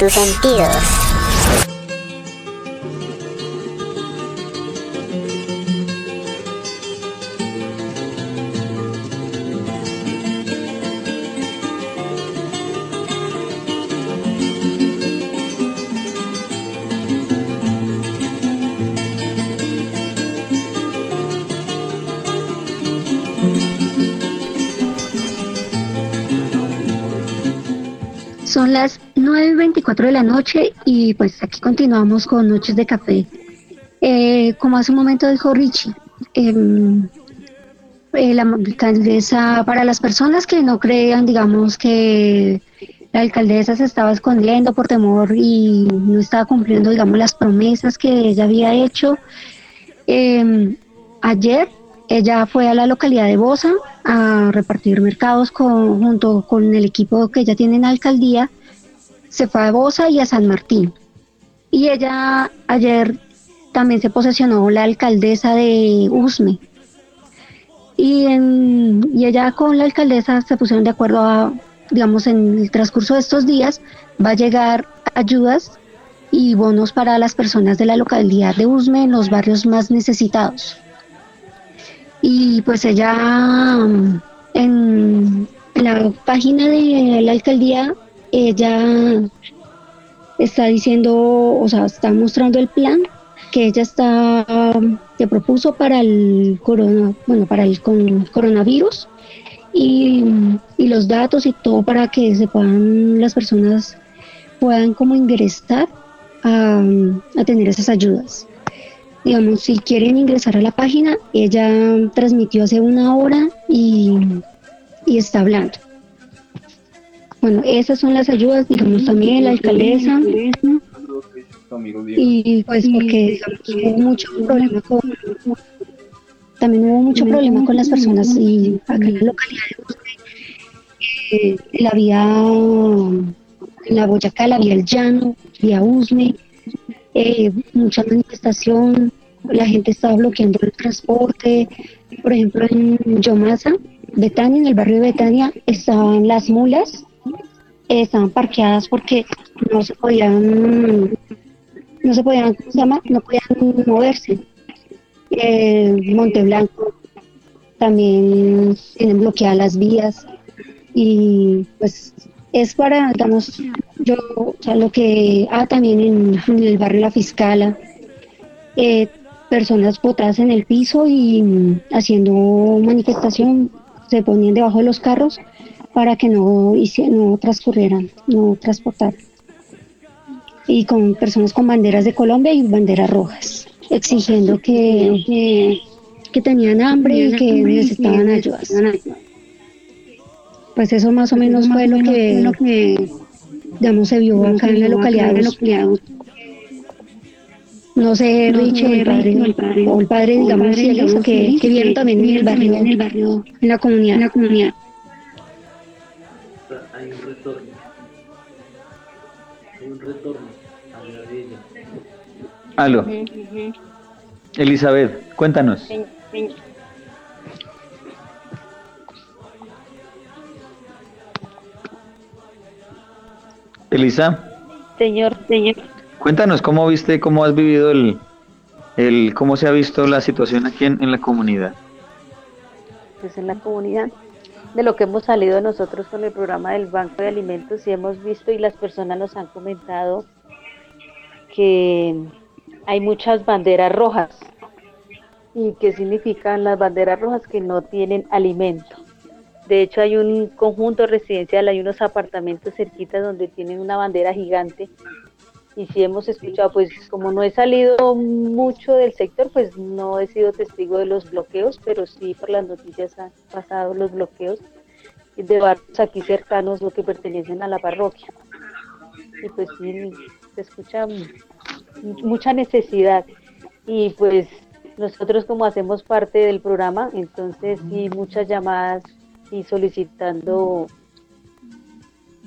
tus sentidos. 4 de la noche y pues aquí continuamos con Noches de Café. Eh, como hace un momento dijo Richie, em, eh, la alcaldesa, para las personas que no crean, digamos que la alcaldesa se estaba escondiendo por temor y no estaba cumpliendo, digamos, las promesas que ella había hecho. Em, ayer ella fue a la localidad de Bosa a repartir mercados con, junto con el equipo que ya tiene en la alcaldía se fue a Bosa y a San Martín. Y ella ayer también se posesionó la alcaldesa de Usme. Y, y ella con la alcaldesa se pusieron de acuerdo a, digamos, en el transcurso de estos días va a llegar ayudas y bonos para las personas de la localidad de Usme en los barrios más necesitados. Y pues ella mm, en la página de la alcaldía ella está diciendo, o sea, está mostrando el plan que ella está que propuso para el corona, bueno, para el con, coronavirus y, y los datos y todo para que se puedan las personas puedan como ingresar a, a tener esas ayudas. Digamos, si quieren ingresar a la página, ella transmitió hace una hora y, y está hablando. Bueno, esas son las ayudas, digamos, también la alcaldesa. Y pues porque hubo mucho problema con también hubo mucho problema con las personas y acá en la localidad de Usme, eh, la vía la Boyacá, la vía El Llano, vía Usme, eh, mucha manifestación, la gente estaba bloqueando el transporte, por ejemplo en Yomasa, Betania, en el barrio de Betania, estaban las mulas, estaban parqueadas porque no se podían, no se podían. No podían moverse. Eh, Monteblanco también tienen bloqueadas las vías y pues es para, digamos, yo, o sea, lo que, ah, también en, el barrio La Fiscala, eh, personas botadas en el piso y haciendo manifestación, se ponían debajo de los carros para que no, no transcurrieran, no transportaran. Y con personas con banderas de Colombia y banderas rojas, exigiendo que, que, que tenían hambre y que necesitaban ayudas. Pues eso más o menos fue lo que, lo que digamos, se vio acá en la localidad de. No sé, Rich, el padre, o el padre, digamos, y Elisa, que, que vieron también en el barrio, en el barrio, en la comunidad. En la comunidad. Retorno a la. Aló, Elizabeth, cuéntanos. Elisa, Señor, señor. cuéntanos cómo viste, cómo has vivido el, el cómo se ha visto la situación aquí en, en la comunidad. pues en la comunidad, de lo que hemos salido nosotros con el programa del Banco de Alimentos y hemos visto y las personas nos han comentado que hay muchas banderas rojas. ¿Y qué significan las banderas rojas? Que no tienen alimento. De hecho, hay un conjunto residencial, hay unos apartamentos cerquitas donde tienen una bandera gigante. Y si hemos escuchado, pues como no he salido mucho del sector, pues no he sido testigo de los bloqueos, pero sí por las noticias han pasado los bloqueos de barrios aquí cercanos, lo que pertenecen a la parroquia. Y pues sí, se escucha mu- mucha necesidad. Y pues nosotros como hacemos parte del programa, entonces sí, muchas llamadas y solicitando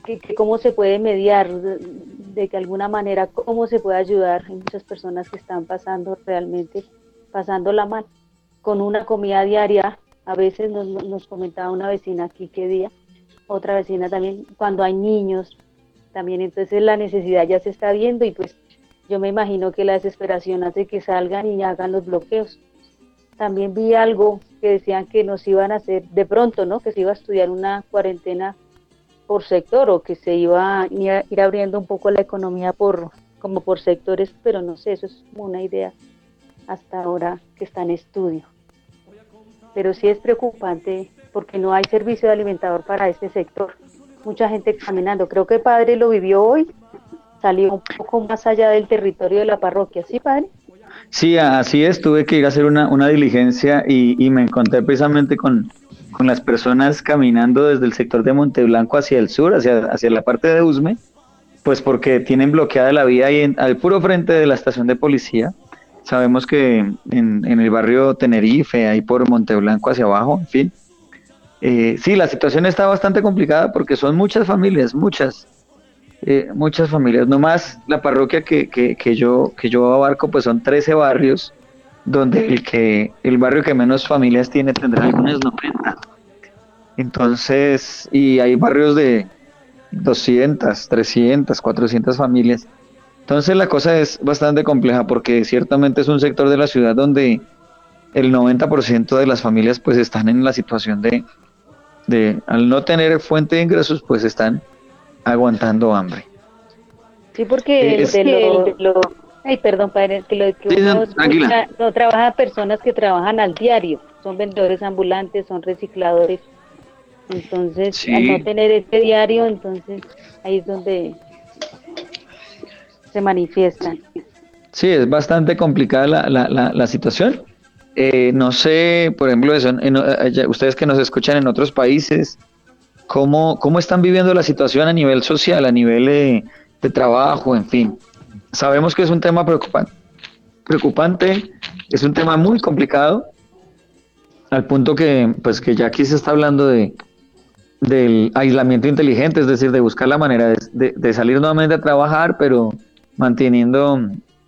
que, que cómo se puede mediar, de, que alguna manera, cómo se puede ayudar. Hay muchas personas que están pasando realmente, pasándola mal, con una comida diaria. A veces nos, nos comentaba una vecina aquí qué día, otra vecina también, cuando hay niños, también entonces la necesidad ya se está viendo y pues yo me imagino que la desesperación hace que salgan y hagan los bloqueos. También vi algo que decían que nos iban a hacer de pronto, ¿no? Que se iba a estudiar una cuarentena por sector o que se iba a ir abriendo un poco la economía por como por sectores, pero no sé, eso es una idea hasta ahora que está en estudio. Pero sí es preocupante porque no hay servicio de alimentador para este sector. Mucha gente caminando. Creo que padre lo vivió hoy, salió un poco más allá del territorio de la parroquia, ¿sí, padre? Sí, así es, tuve que ir a hacer una, una diligencia y, y me encontré precisamente con, con las personas caminando desde el sector de Monteblanco hacia el sur, hacia, hacia la parte de Usme, pues porque tienen bloqueada la vía ahí en- al puro frente de la estación de policía. Sabemos que en, en el barrio Tenerife, ahí por Monteblanco hacia abajo, en fin. Eh, sí, la situación está bastante complicada porque son muchas familias, muchas. eh, muchas familias. No más la parroquia que, que, que yo, que yo abarco, pues son 13 barrios, donde el, que, el barrio que menos familias tiene tendrá algunas 90. Entonces, y hay barrios de 200, 300, 400 familias. Entonces la cosa es bastante compleja porque ciertamente es un sector de la ciudad donde el 90% de las familias pues están en la situación de, de, al no tener fuente de ingresos, pues están aguantando hambre. Sí, porque de de lo- ay, perdón, padre, que lo que uno no, escucha, tranquila. no trabaja personas que trabajan al diario, son vendedores ambulantes, son recicladores. Entonces, Sí. al no tener este diario, entonces ahí es donde se manifiestan. Sí, es bastante complicada la, la, la, la situación. Eh, no sé, por ejemplo, eso, en- en- allá- ustedes que nos escuchan en otros países, ¿cómo, ¿cómo están viviendo la situación a nivel social, a nivel eh, de trabajo, en fin? Sabemos que es un tema preocupante, preocupante, es un tema muy complicado, al punto que, pues, que ya aquí se está hablando de, del aislamiento inteligente, es decir, de buscar la manera de, salir nuevamente a trabajar, pero manteniendo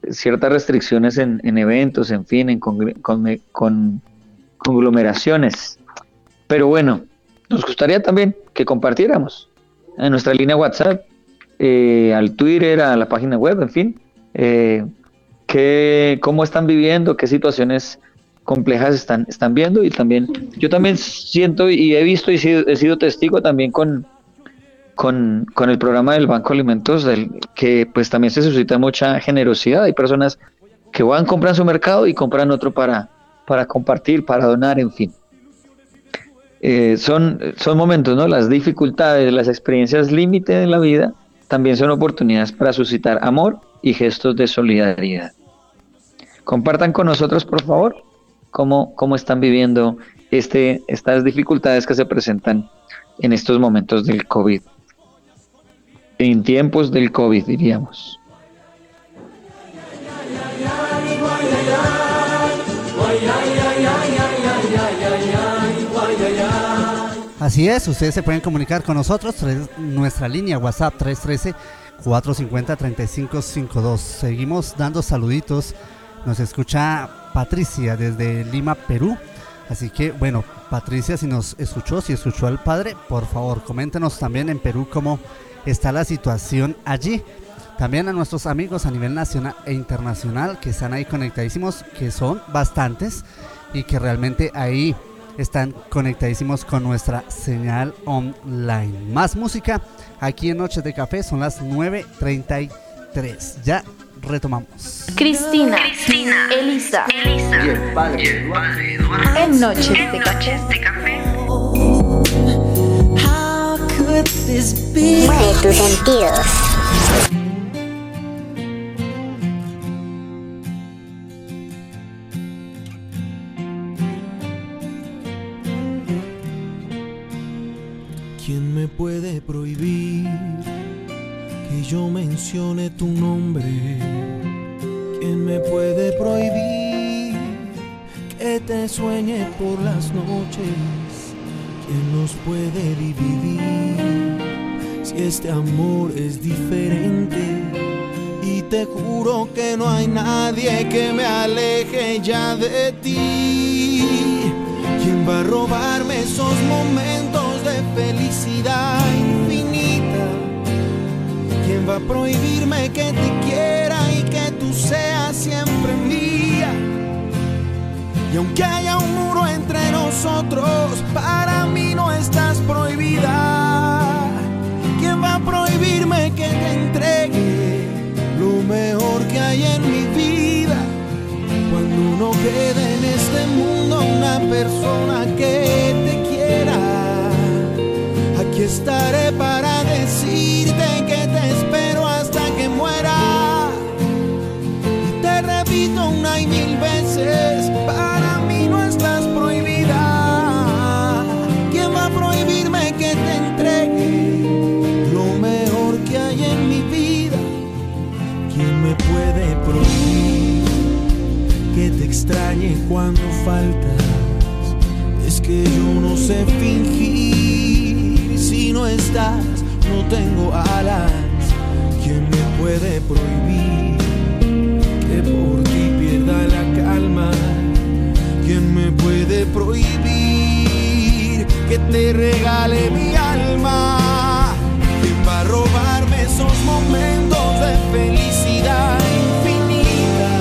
ciertas restricciones en, en eventos, en fin, en con conglomeraciones. Pero bueno, nos gustaría también que compartiéramos en nuestra línea WhatsApp, eh, al Twitter, a la página web, en fin, eh, qué- cómo están viviendo, qué situaciones complejas están, están viendo y también yo también siento y he visto y sido- he sido testigo también con, con, con el programa del Banco Alimentos, que pues también se suscita mucha generosidad. Hay personas que van, compran su mercado y compran otro para, para compartir, para donar, en fin. Eh, son, son momentos, ¿no? Las dificultades, las experiencias límite de la vida también son oportunidades para suscitar amor y gestos de solidaridad. Compartan con nosotros, por favor, cómo, cómo están viviendo este, estas dificultades que se presentan en estos momentos del COVID. En tiempos del COVID, diríamos. Así es, ustedes se pueden comunicar con nosotros, nuestra línea WhatsApp 313-450-3552. Seguimos dando saluditos, nos escucha Patricia desde Lima, Perú. Así que bueno, Patricia, si nos escuchó, si escuchó al padre, por favor, coméntenos también en Perú cómo está la situación allí. También a nuestros amigos a nivel nacional e internacional que están ahí conectadísimos, que son bastantes y que realmente ahí están conectadísimos con nuestra señal online. Más música aquí en Noches de Café, son las 9.33. Ya retomamos. Cristina, Elisa, en Noches de Café. How could this be? Mueve tus sentidos. Puede prohibir que yo mencione tu nombre? ¿Quién me puede prohibir que te sueñe por las noches? ¿Quién nos puede dividir si este amor es diferente? Y te juro que no hay nadie que me aleje ya de ti. ¿Quién va a robarme esos momentos felicidad infinita? ¿Quién va a prohibirme que te quiera y que tú seas siempre mía? Y aunque haya un muro entre nosotros, para mí no estás prohibida. ¿Quién va a prohibirme que te entregue lo mejor que hay en mi vida? Cuando no quede en este mundo una persona que te estaré para decirte que te espero hasta que muera. Y te repito una y mil veces, para mí no estás prohibida. ¿Quién va a prohibirme que te entregue lo mejor que hay en mi vida? ¿Quién me puede prohibir que te extrañe cuando faltas? Es que yo no sé tengo alas. ¿Quién me puede prohibir que por ti pierda la calma? ¿Quién me puede prohibir que te regale mi alma? ¿Quién va a robarme esos momentos de felicidad infinita?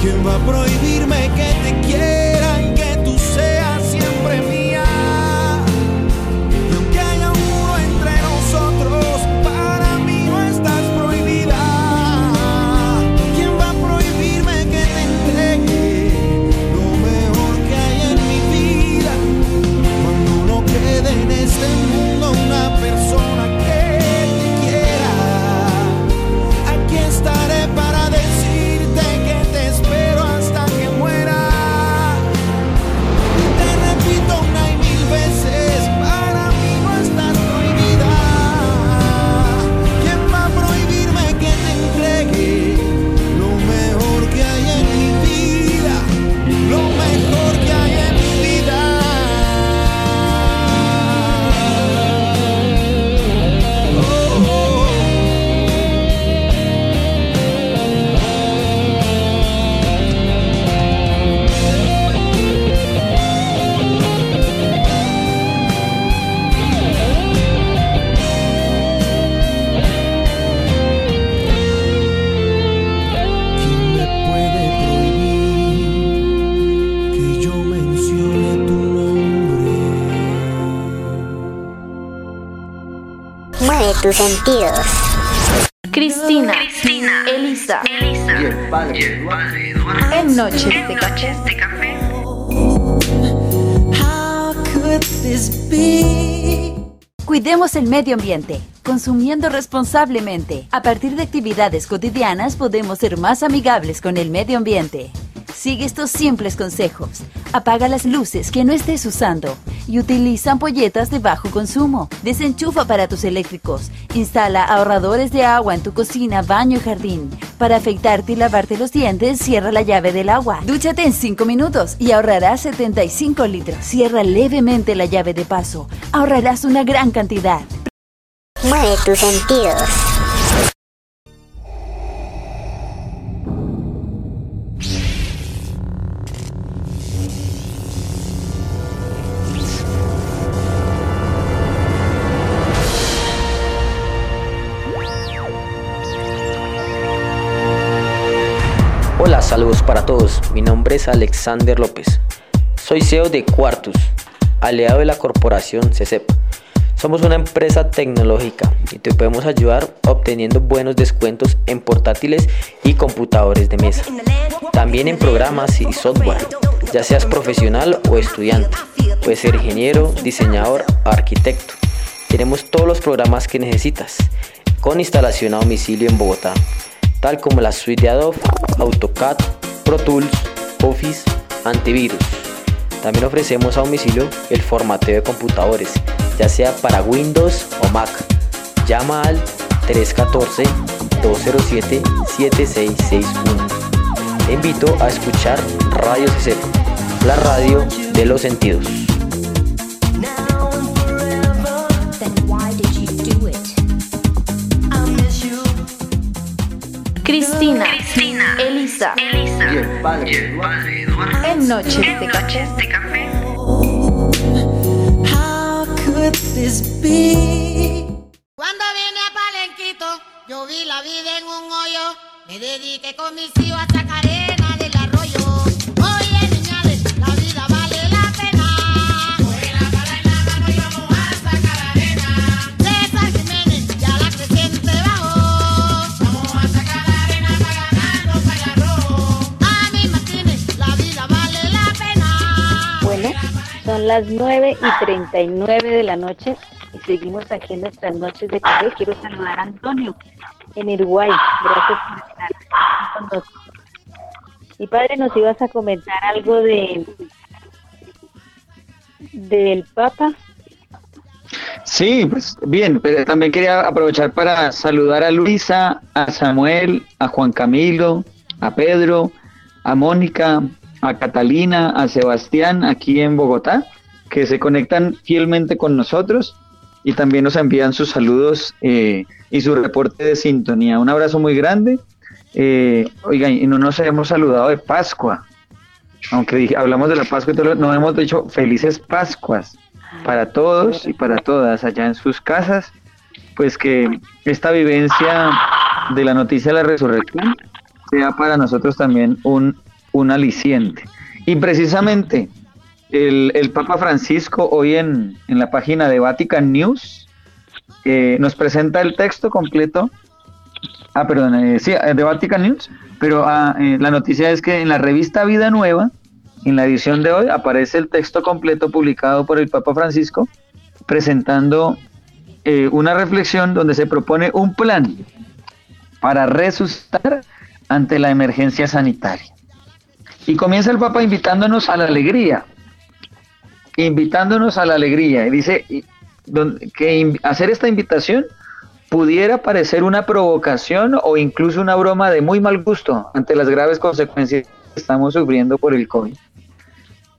¿Quién va a prohibirme que tus sentidos. Cristina, Elisa, en Noches de Café. How could this be? Cuidemos el medio ambiente, consumiendo responsablemente. A partir de actividades cotidianas podemos ser más amigables con el medio ambiente. Sigue estos simples consejos. Apaga las luces que no estés usando y utiliza ampolletas de bajo consumo. Desenchufa aparatos eléctricos. Instala ahorradores de agua en tu cocina, baño y jardín. Para afeitarte y lavarte los dientes, cierra la llave del agua. Dúchate en 5 minutos y ahorrarás 75 litros. Cierra levemente la llave de paso. Ahorrarás una gran cantidad. Mueve tus sentidos. Alexander López. Soy CEO de Quartus, aliado de la corporación CCEP. Somos una empresa tecnológica y te podemos ayudar obteniendo buenos descuentos en portátiles y computadores de mesa. También en programas y software, ya seas profesional o estudiante. Puedes ser ingeniero, diseñador, arquitecto. Tenemos todos los programas que necesitas con instalación a domicilio en Bogotá tal como la suite de Adobe, AutoCAD, Pro Tools, Office, Antivirus. También ofrecemos a domicilio el formateo de computadores, ya sea para Windows o Mac. Llama al 314-207-7661. Te invito a escuchar Radio CC, la radio de los sentidos. Cristina, Elisa, en Noches de Café. How could this be? Cuando vine a Palenquito, yo vi la vida en un hoyo. Me dediqué con mis hijos a sacar arena son las 9 y 39 de la noche y seguimos aquí en nuestras noches de café. Quiero saludar a Antonio en Uruguay. Gracias por estar con nosotros. Y padre, nos ibas a comentar algo de del Papa. Sí, pues bien, pero también quería aprovechar para saludar a Luisa, a Samuel, a Juan Camilo, a Pedro, a Mónica, a Catalina, a Sebastián aquí en Bogotá, que se conectan fielmente con nosotros y también nos envían sus saludos eh, y su reporte de sintonía. Un abrazo muy grande. Eh, oigan, y no nos hemos saludado de Pascua, aunque dije- hablamos de la Pascua y no hemos dicho felices Pascuas para todos y para todas allá en sus casas, pues que esta vivencia de la noticia de la resurrección sea para nosotros también un, un aliciente. Y precisamente el, el Papa Francisco hoy en, en la página de Vatican News eh, nos presenta el texto completo. Ah, perdón, eh, eh, de Vatican News, pero ah, eh, la noticia es que en la revista Vida Nueva, en la edición de hoy, aparece el texto completo publicado por el Papa Francisco, presentando una reflexión donde se propone un plan para resucitar ante la emergencia sanitaria. Y comienza el Papa invitándonos a la alegría, invitándonos a la alegría. Y dice que hacer esta invitación pudiera parecer una provocación o incluso una broma de muy mal gusto ante las graves consecuencias que estamos sufriendo por el COVID.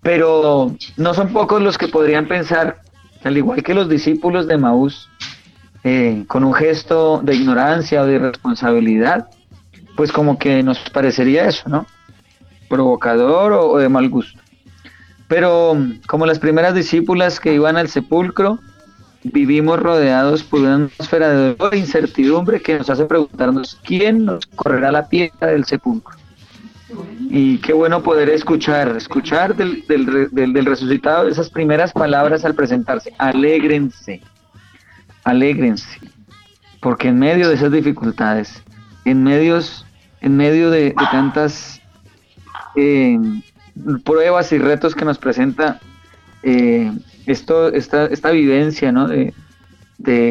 Pero no son pocos los que podrían pensar, al igual que los discípulos de Maús, eh, con un gesto de ignorancia o de irresponsabilidad, pues como que nos parecería eso, ¿no? Provocador o, de mal gusto. Pero como las primeras discípulas que iban al sepulcro, vivimos rodeados por una atmósfera de dolor e incertidumbre que nos hace preguntarnos quién nos correrá la piedra del sepulcro. Y qué bueno poder escuchar, escuchar del, del re- del- del resucitado esas primeras palabras al presentarse. Alégrense, alégrense, porque en medio de esas dificultades, en medios, en medio de tantas eh, pruebas y retos que nos presenta eh, esto, esta, esta vivencia, ¿no? De,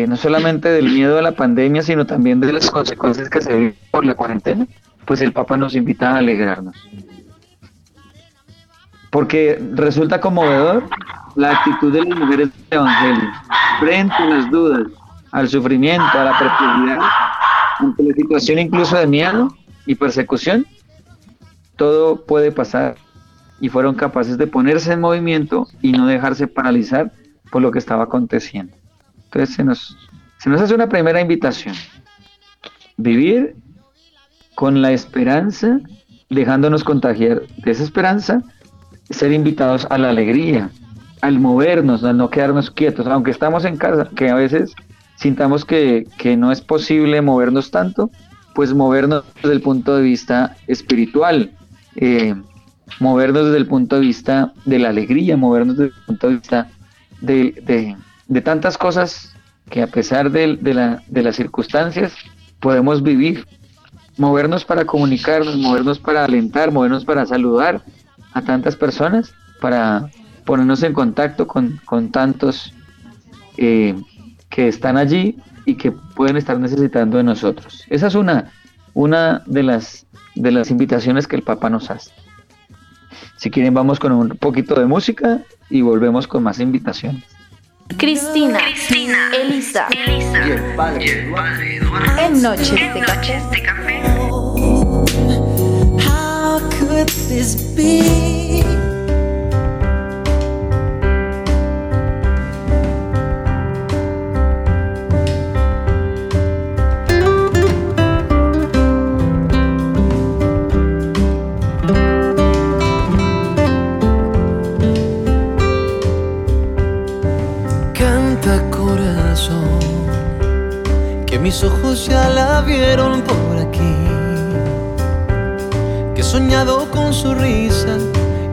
no solamente del miedo a la pandemia, sino también de las consecuencias que se viven por la cuarentena, pues el Papa nos invita a alegrarnos. Porque resulta conmovedor la actitud de las mujeres del Evangelio, frente a las dudas, al sufrimiento, a la perplejidad, ante la situación incluso de miedo y persecución, todo puede pasar y fueron capaces de ponerse en movimiento y no dejarse paralizar por lo que estaba aconteciendo. Entonces se nos, se nos hace una primera invitación. Vivir con la esperanza, dejándonos contagiar de esa esperanza, ser invitados a la alegría, al movernos, al no quedarnos quietos, aunque estamos en casa, que a veces sintamos que, que no es posible movernos tanto, pues movernos desde el punto de vista espiritual, eh, movernos desde el punto de vista de la alegría, movernos desde el punto de vista de, de- tantas cosas que a pesar de, de la- de las circunstancias podemos vivir. Movernos para comunicarnos, movernos para alentar, movernos para saludar a tantas personas, para ponernos en contacto con, con tantos eh, que están allí y que pueden estar necesitando de nosotros. Esa es una, una de, las, de las invitaciones que el Papa nos hace. Si quieren vamos con un poquito de música y volvemos con más invitaciones. Cristina, Elisa, en Noches de Café. How could this be? Vieron por aquí. Que he soñado con su risa,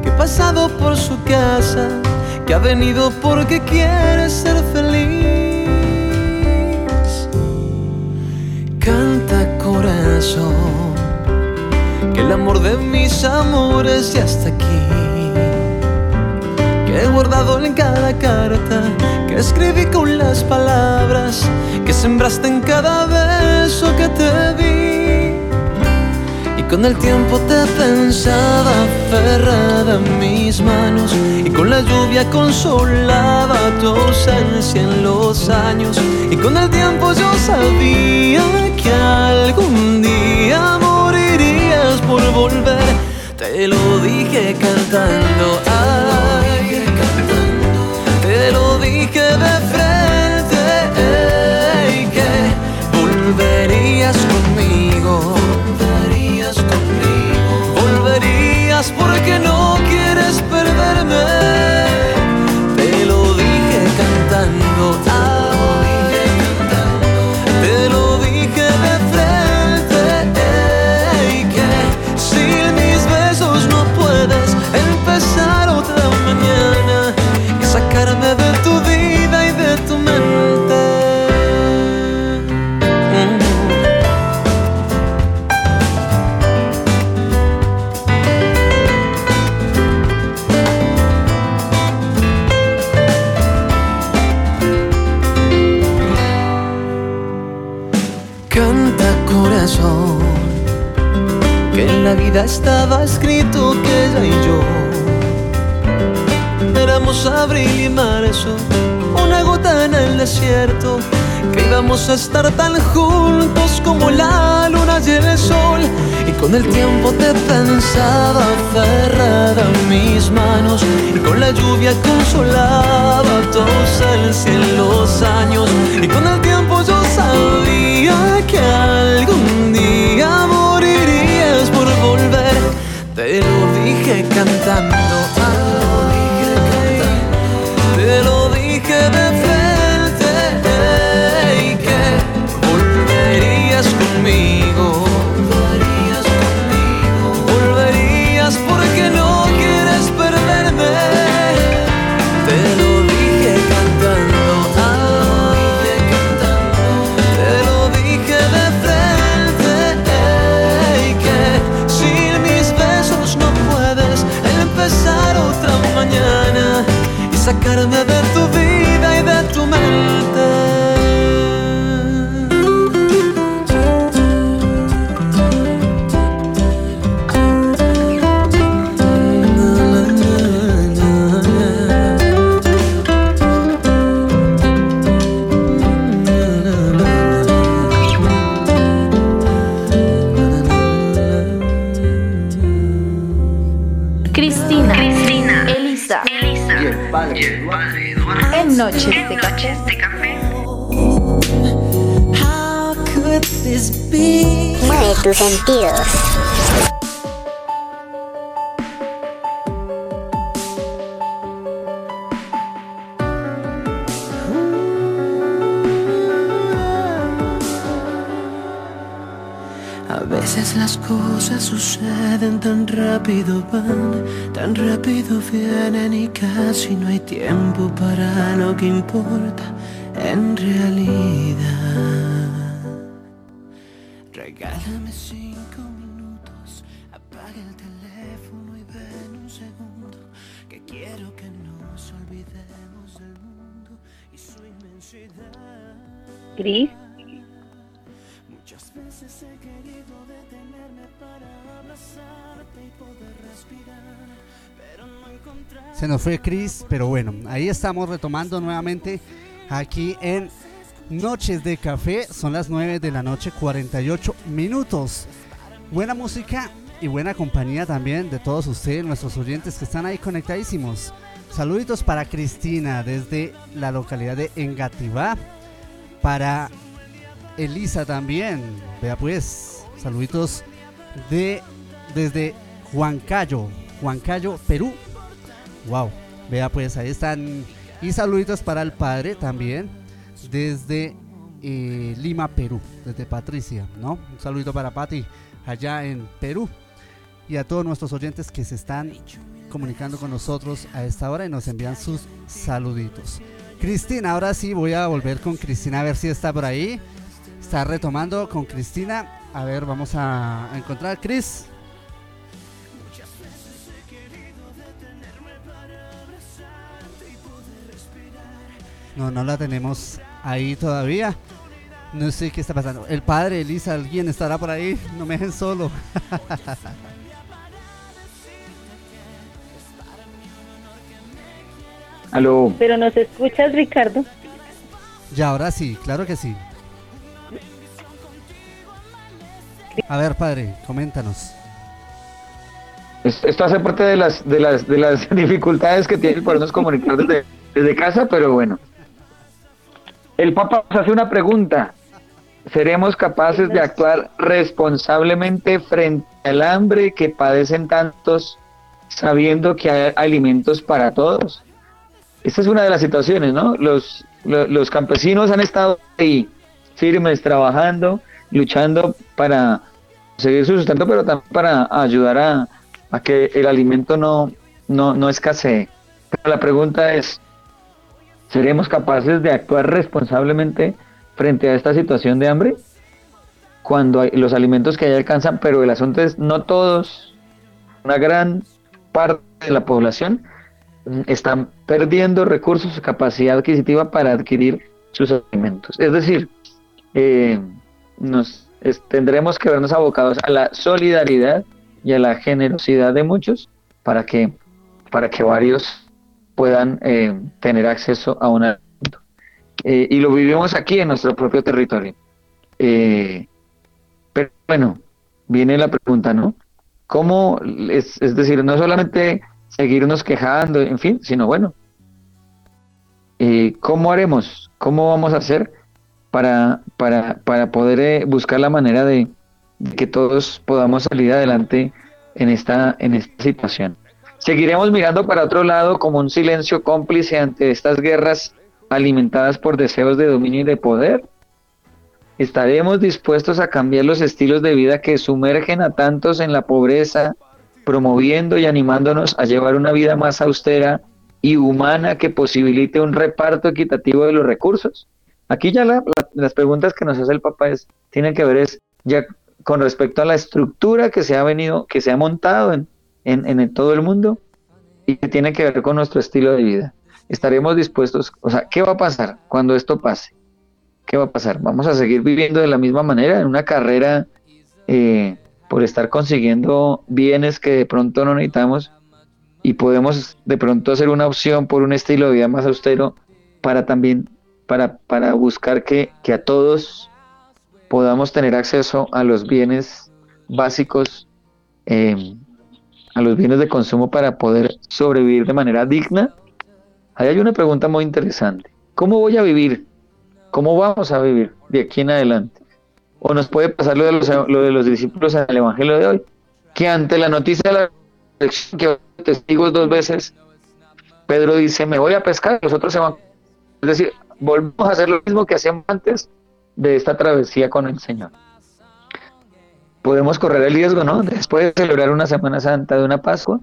que he pasado por su casa, que ha venido porque quiere ser feliz. Canta corazón, que el amor de mis amores ya está aquí que he guardado en cada carta, que escribí con las palabras que sembraste en cada que te di. Y con el tiempo te pensaba aferrada en mis manos y con la lluvia consolaba tu ausencia en los años. Y con el tiempo yo sabía que algún día morirías por volver. Te lo dije cantando, ay, te lo dije de frente volverías conmigo. Volverías conmigo. Volverías porque no quieres perderme. Estaba escrito que ella y yo éramos abril y marzo, una gota en el desierto, que íbamos a estar tan juntos como la luna y el sol. Y con el tiempo te pensaba aferrada a mis manos, y con la lluvia consolaba tu ausencia en los años. Y con el tiempo yo sabía que algún cantando. Sacarme de Café. How could this be? Mueve tus sentidos. A veces las cosas suceden tan rápido van, tan rápido vienen y casi no hay tiempo para lo que importa en realidad. Regálame cinco minutos, apaga el teléfono y ven un segundo, que quiero que nos olvidemos del mundo y su inmensidad. Cris, Se nos fue Chris, pero bueno, ahí estamos retomando nuevamente aquí en Noches de Café. Son las 9 de la noche, 48 minutos. Buena música y buena compañía también de todos ustedes, nuestros oyentes que están ahí conectadísimos. Saluditos para Cristina desde la localidad de Engativá. Para Elisa también. Vea pues, saluditos de desde Huancayo, Huancayo, Perú. Wow, vea pues, ahí están. Y saluditos para el padre también desde eh, Lima, Perú, desde Patricia, ¿no? Un saludito para Pati allá en Perú y a todos nuestros oyentes que se están comunicando con nosotros a esta hora y nos envían sus saluditos. Cristina, ahora sí voy a volver con Cristina a ver si está por ahí. Está retomando con Cristina. A ver, vamos a, encontrar Cris. No, no la tenemos ahí todavía. No sé qué está pasando. El padre, Elisa, alguien estará por ahí. No me dejen solo. Aló. pero nos escuchas, Ricardo. ya, ahora sí, claro que sí. A ver, padre, coméntanos. Es- Esto hace parte de las, de las, de las dificultades que tiene el podernos comunicar desde, desde casa, pero bueno. El Papa nos hace una pregunta. ¿Seremos capaces de actuar responsablemente frente al hambre que padecen tantos, sabiendo que hay alimentos para todos? Esta es una de las situaciones, ¿no? Los, lo- los campesinos han estado ahí firmes, trabajando, luchando para conseguir su sustento, pero también para ayudar a, a que el alimento no, no, no escasee. Pero la pregunta es, ¿seremos capaces de actuar responsablemente frente a esta situación de hambre? Cuando hay- los alimentos que hay alcanzan, pero el asunto es, no todos, una gran parte de la población mm, están perdiendo recursos, capacidad adquisitiva para adquirir sus alimentos. Es decir, eh, nos tendremos que vernos abocados a la solidaridad y a la generosidad de muchos para que, para que varios puedan eh, tener acceso a un alimento. Eh, y lo vivimos aquí en nuestro propio territorio. Eh, pero bueno, viene la pregunta, ¿no? ¿Cómo, es, es decir, no solamente seguirnos quejando, en fin, sino bueno, eh, ¿cómo haremos? ¿Cómo vamos a hacer para, para, para poder buscar la manera de, de que todos podamos salir adelante en esta, en esta situación? ¿Seguiremos mirando para otro lado como un silencio cómplice ante estas guerras alimentadas por deseos de dominio y de poder? ¿Estaremos dispuestos a cambiar los estilos de vida que sumergen a tantos en la pobreza, promoviendo y animándonos a llevar una vida más austera y humana que posibilite un reparto equitativo de los recursos? Aquí ya la- la- las preguntas que nos hace el Papa es, tienen que ver es ya con respecto a la estructura que se ha venido, que se ha montado en, en, en todo el mundo y que tiene que ver con nuestro estilo de vida. Estaremos dispuestos, o sea, ¿qué va a pasar cuando esto pase? ¿Qué va a pasar? ¿Vamos a seguir viviendo de la misma manera en una carrera eh, por estar consiguiendo bienes que de pronto no necesitamos y podemos de pronto hacer una opción por un estilo de vida más austero para también, para, para buscar que, que a todos podamos tener acceso a los bienes básicos, eh, a los bienes de consumo para poder sobrevivir de manera digna? Ahí hay una pregunta muy interesante. ¿Cómo voy a vivir? ¿Cómo vamos a vivir de aquí en adelante? O nos puede pasar lo de los, lo de los discípulos en el Evangelio de hoy, que ante la noticia de la que testigos dos veces, Pedro dice, me voy a pescar, los otros se van. Es decir, volvemos a hacer lo mismo que hacíamos antes de esta travesía con el Señor. Podemos correr el riesgo, ¿no? Después de celebrar una Semana Santa, de una Pascua,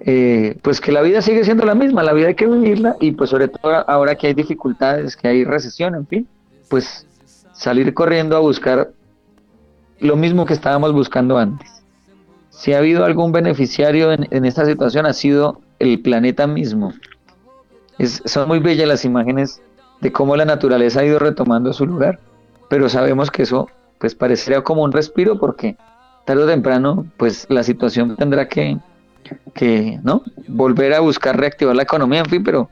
eh, pues que la vida sigue siendo la misma, la vida hay que vivirla y pues sobre todo ahora que hay dificultades, que hay recesión, en fin, pues salir corriendo a buscar lo mismo que estábamos buscando antes. Si ha habido algún beneficiario en, en esta situación ha sido el planeta mismo. Es- son muy bellas las imágenes de cómo la naturaleza ha ido retomando su lugar, pero sabemos que eso pues parecería como un respiro porque tarde o temprano pues la situación tendrá que, que ¿no? volver a buscar reactivar la economía, en fin, pero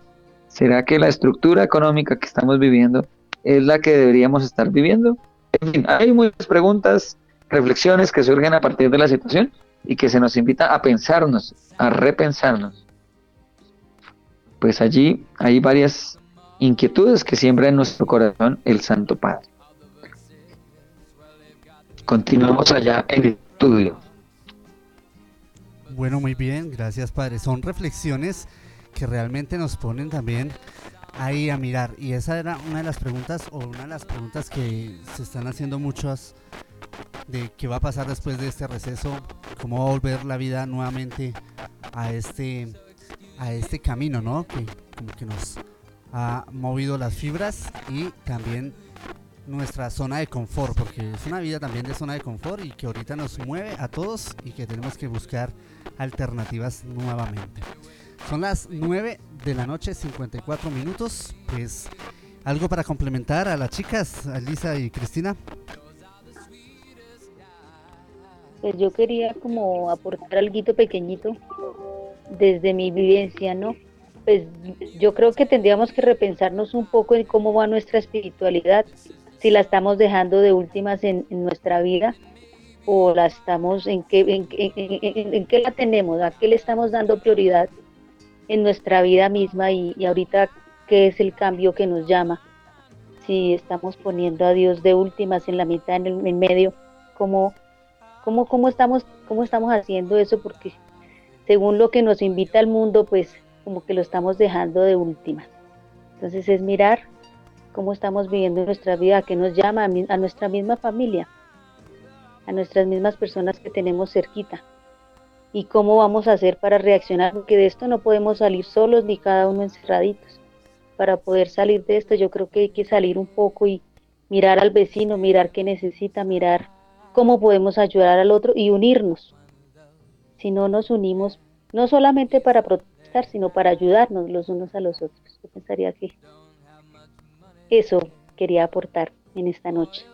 ¿será que la estructura económica que estamos viviendo es la que deberíamos estar viviendo? En fin, hay muchas preguntas, reflexiones que surgen a partir de la situación y que se nos invita a pensarnos, a repensarnos. Pues allí hay varias inquietudes que siembra en nuestro corazón el Santo Padre. Continuamos allá en el estudio. Bueno, muy bien, gracias padre. Son reflexiones que realmente nos ponen también ahí a mirar. Y esa era una de las preguntas o una de las preguntas que se están haciendo muchas de qué va a pasar después de este receso, cómo va a volver la vida nuevamente a este a este camino, ¿no? Que como que nos ha movido las fibras y también nuestra zona de confort, porque es una vida también de zona de confort y que ahorita nos mueve a todos y que tenemos que buscar alternativas nuevamente. Son las 9 de la noche, 54 minutos. Pues algo para complementar a las chicas, a Lisa y Cristina. Pues yo quería como aportar algo pequeñito desde mi vivencia, ¿no? Pues yo creo que tendríamos que repensarnos un poco en cómo va nuestra espiritualidad, si la estamos dejando de últimas en, nuestra vida o la estamos, en qué, en, en- en- qué la tenemos, a qué le estamos dando prioridad en nuestra vida misma y, y ahorita qué es el cambio que nos llama. Si estamos poniendo a Dios de últimas en la mitad, en el en medio, cómo, cómo, cómo, estamos, cómo estamos haciendo eso, porque según lo que nos invita el mundo, pues como que lo estamos dejando de últimas. Entonces es mirar cómo estamos viviendo nuestra vida, a qué nos llama a, mi- a nuestra misma familia, a nuestras mismas personas que tenemos cerquita y cómo vamos a hacer para reaccionar, porque de esto no podemos salir solos ni cada uno encerraditos. Para poder salir de esto yo creo que hay que salir un poco y mirar al vecino, mirar qué necesita, mirar cómo podemos ayudar al otro y unirnos. Si no nos unimos, no solamente para protestar, sino para ayudarnos los unos a los otros. Yo pensaría que eso quería aportar en esta noche.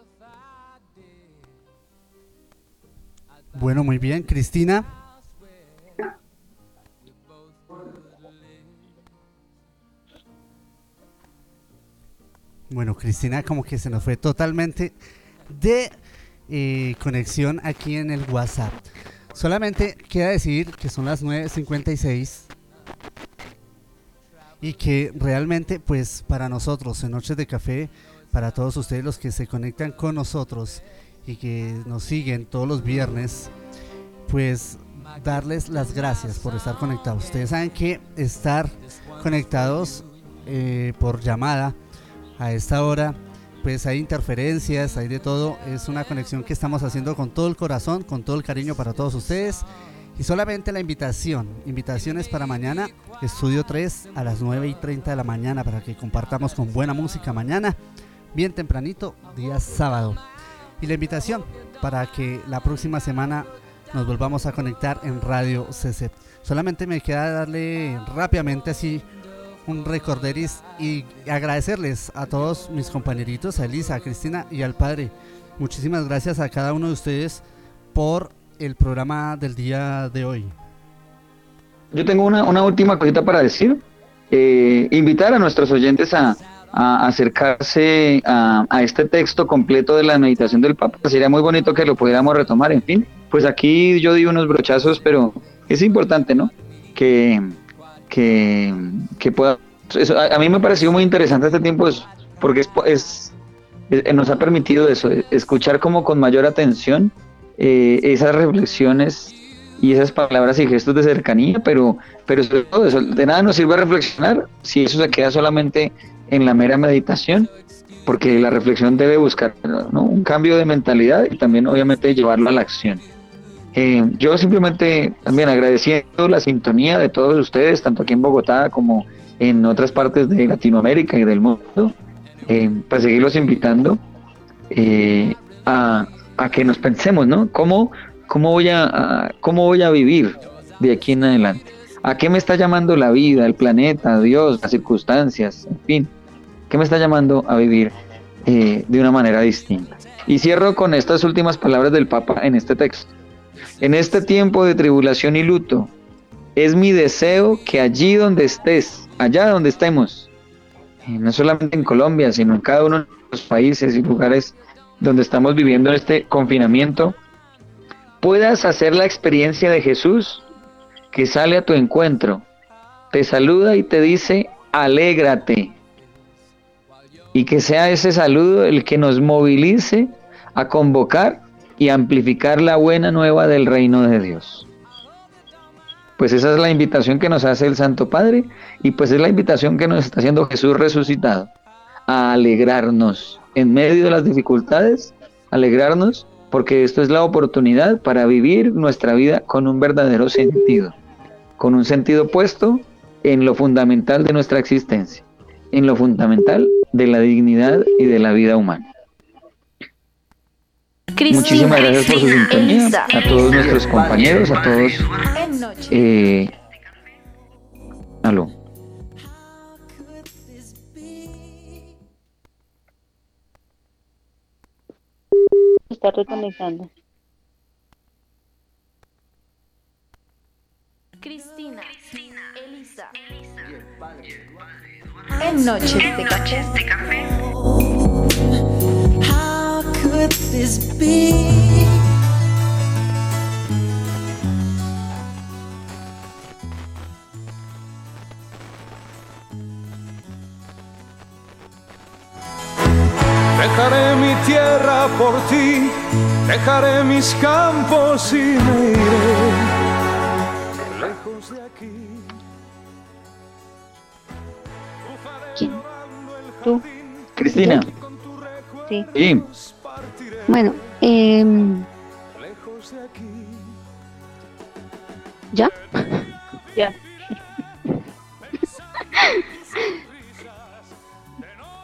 Bueno, muy bien. Cristina. Bueno, Cristina como que se nos fue totalmente de eh, conexión aquí en el WhatsApp. Solamente queda decir que son las 9.56 y que realmente pues para nosotros en Noches de Café, para todos ustedes los que se conectan con nosotros y que nos siguen todos los viernes, pues darles las gracias por estar conectados. Ustedes saben que estar conectados eh, por llamada a esta hora, pues hay interferencias, hay de todo. Es una conexión que estamos haciendo con todo el corazón, con todo el cariño para todos ustedes. Y solamente la invitación, invitaciones para mañana, estudio 3 a las 9 y 30 de la mañana para que compartamos con buena música mañana, bien tempranito, día sábado. Y la invitación para que la próxima semana nos volvamos a conectar en Radio CC. Solamente me queda darle rápidamente así un recorderis y agradecerles a todos mis compañeritos, a Elisa, a Cristina y al padre. Muchísimas gracias a cada uno de ustedes por el programa del día de hoy. Yo tengo una, una última cosita para decir. Eh, invitar a nuestros oyentes a, acercarse a, este texto completo de la meditación del Papa. Sería muy bonito que lo pudiéramos retomar. En fin, pues aquí yo di unos brochazos, pero es importante, ¿no? Que, que, que pueda... Eso, a, a, mí me ha parecido muy interesante este tiempo es, porque es, es, es, nos ha permitido eso, escuchar como con mayor atención eh, esas reflexiones y esas palabras y gestos de cercanía, pero, pero sobre todo eso, de nada nos sirve reflexionar si eso se queda solamente en la mera meditación, porque la reflexión debe buscar un cambio de mentalidad y también obviamente llevarlo a la acción. Eh, yo simplemente también agradeciendo la sintonía de todos ustedes, tanto aquí en Bogotá como en otras partes de Latinoamérica y del mundo, eh, para seguirlos invitando eh, a, a, que nos pensemos, ¿no? ¿Cómo, cómo, voy a, ¿Cómo voy a vivir de aquí en adelante? ¿A qué me está llamando la vida, el planeta, Dios, las circunstancias, en fin? ¿Qué me está llamando a vivir eh, de una manera distinta? Y cierro con estas últimas palabras del Papa en este texto. En este tiempo de tribulación y luto, es mi deseo que allí donde estés, allá donde estemos, no solamente en Colombia, sino en cada uno de los países y lugares donde estamos viviendo este confinamiento, puedas hacer la experiencia de Jesús que sale a tu encuentro, te saluda y te dice, alégrate. Y que sea ese saludo el que nos movilice a convocar y amplificar la buena nueva del reino de Dios. Pues esa es la invitación que nos hace el Santo Padre y pues es la invitación que nos está haciendo Jesús resucitado, a alegrarnos en medio de las dificultades, alegrarnos porque esto es la oportunidad para vivir nuestra vida con un verdadero sentido, con un sentido puesto en lo fundamental de nuestra existencia, en lo fundamental de la dignidad y de la vida humana. Cristina, Muchísimas gracias por su sintonía, a todos nuestros compañeros, a todos. En noche. Eh, aló. Está reconectando. Cristina, Elisa, en noches de café. How could this be? Dejaré mi tierra por ti, dejaré mis campos y me iré lejos de aquí. ¿Quién? ¿Tú? Cristina. Sí. Sí. Bueno, eh, ¿ya? Ya.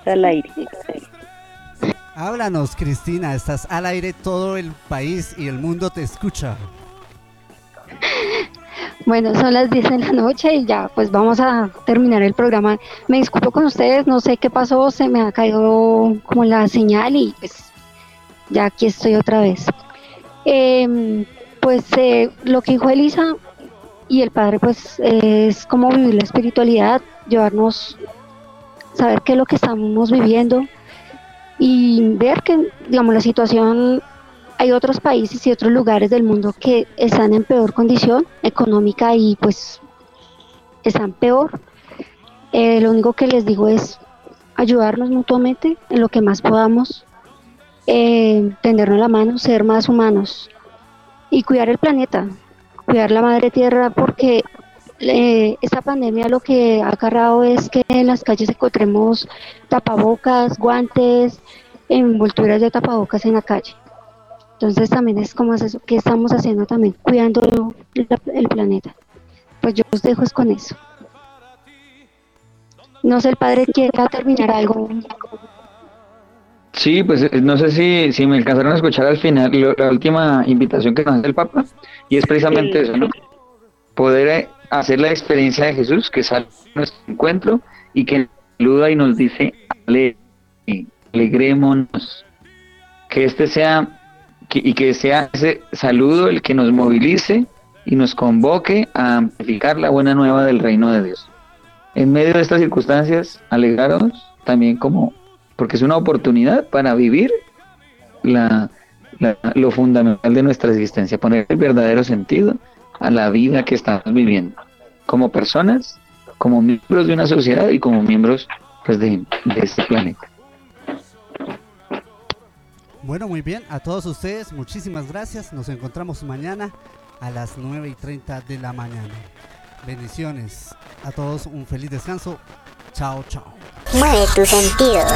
Está al aire. Háblanos, Cristina, estás al aire, todo el país y el mundo te escucha. Bueno, son las 10 de la noche y ya, pues vamos a terminar el programa. Me disculpo con ustedes, no sé qué pasó, se me ha caído como la señal y pues ya aquí estoy otra vez. Eh, pues eh, lo que dijo Elisa y el padre, pues es como vivir la espiritualidad, llevarnos, saber qué es lo que estamos viviendo y ver que, digamos, la situación, hay otros países y otros lugares del mundo que están en peor condición económica y pues están peor. Eh, lo único que les digo es ayudarnos mutuamente en lo que más podamos, eh, tendernos la mano, ser más humanos y cuidar el planeta, cuidar la madre tierra porque eh, esta pandemia lo que ha agarrado es que en las calles encontremos tapabocas, guantes, envolturas de tapabocas en la calle. Entonces también es como es eso, que estamos haciendo también, cuidando la- el planeta. Pues yo os dejo es con eso. No sé, el padre quiera terminar algo. Sí, pues eh, no sé si, si me alcanzaron a escuchar al final lo- la última invitación que nos hace el Papa, y es precisamente eso, ¿no? Poder eh, hacer la experiencia de Jesús que sale a nuestro encuentro y que saluda y nos dice, "Ale- alegrémonos, que este sea, que- y que sea ese saludo el que nos movilice y nos convoque a amplificar la buena nueva del reino de Dios. En medio de estas circunstancias, alegraros también como porque es una oportunidad para vivir la, la- lo fundamental de nuestra existencia, poner el verdadero sentido a la vida que estamos viviendo, como personas, como miembros de una sociedad y como miembros pues, de, de este planeta. Bueno, muy bien, a todos ustedes, muchísimas gracias. Nos encontramos mañana a las 9 y 30 de la mañana. Bendiciones. A todos un feliz descanso. Chao, chao. Mueve tus sentidos.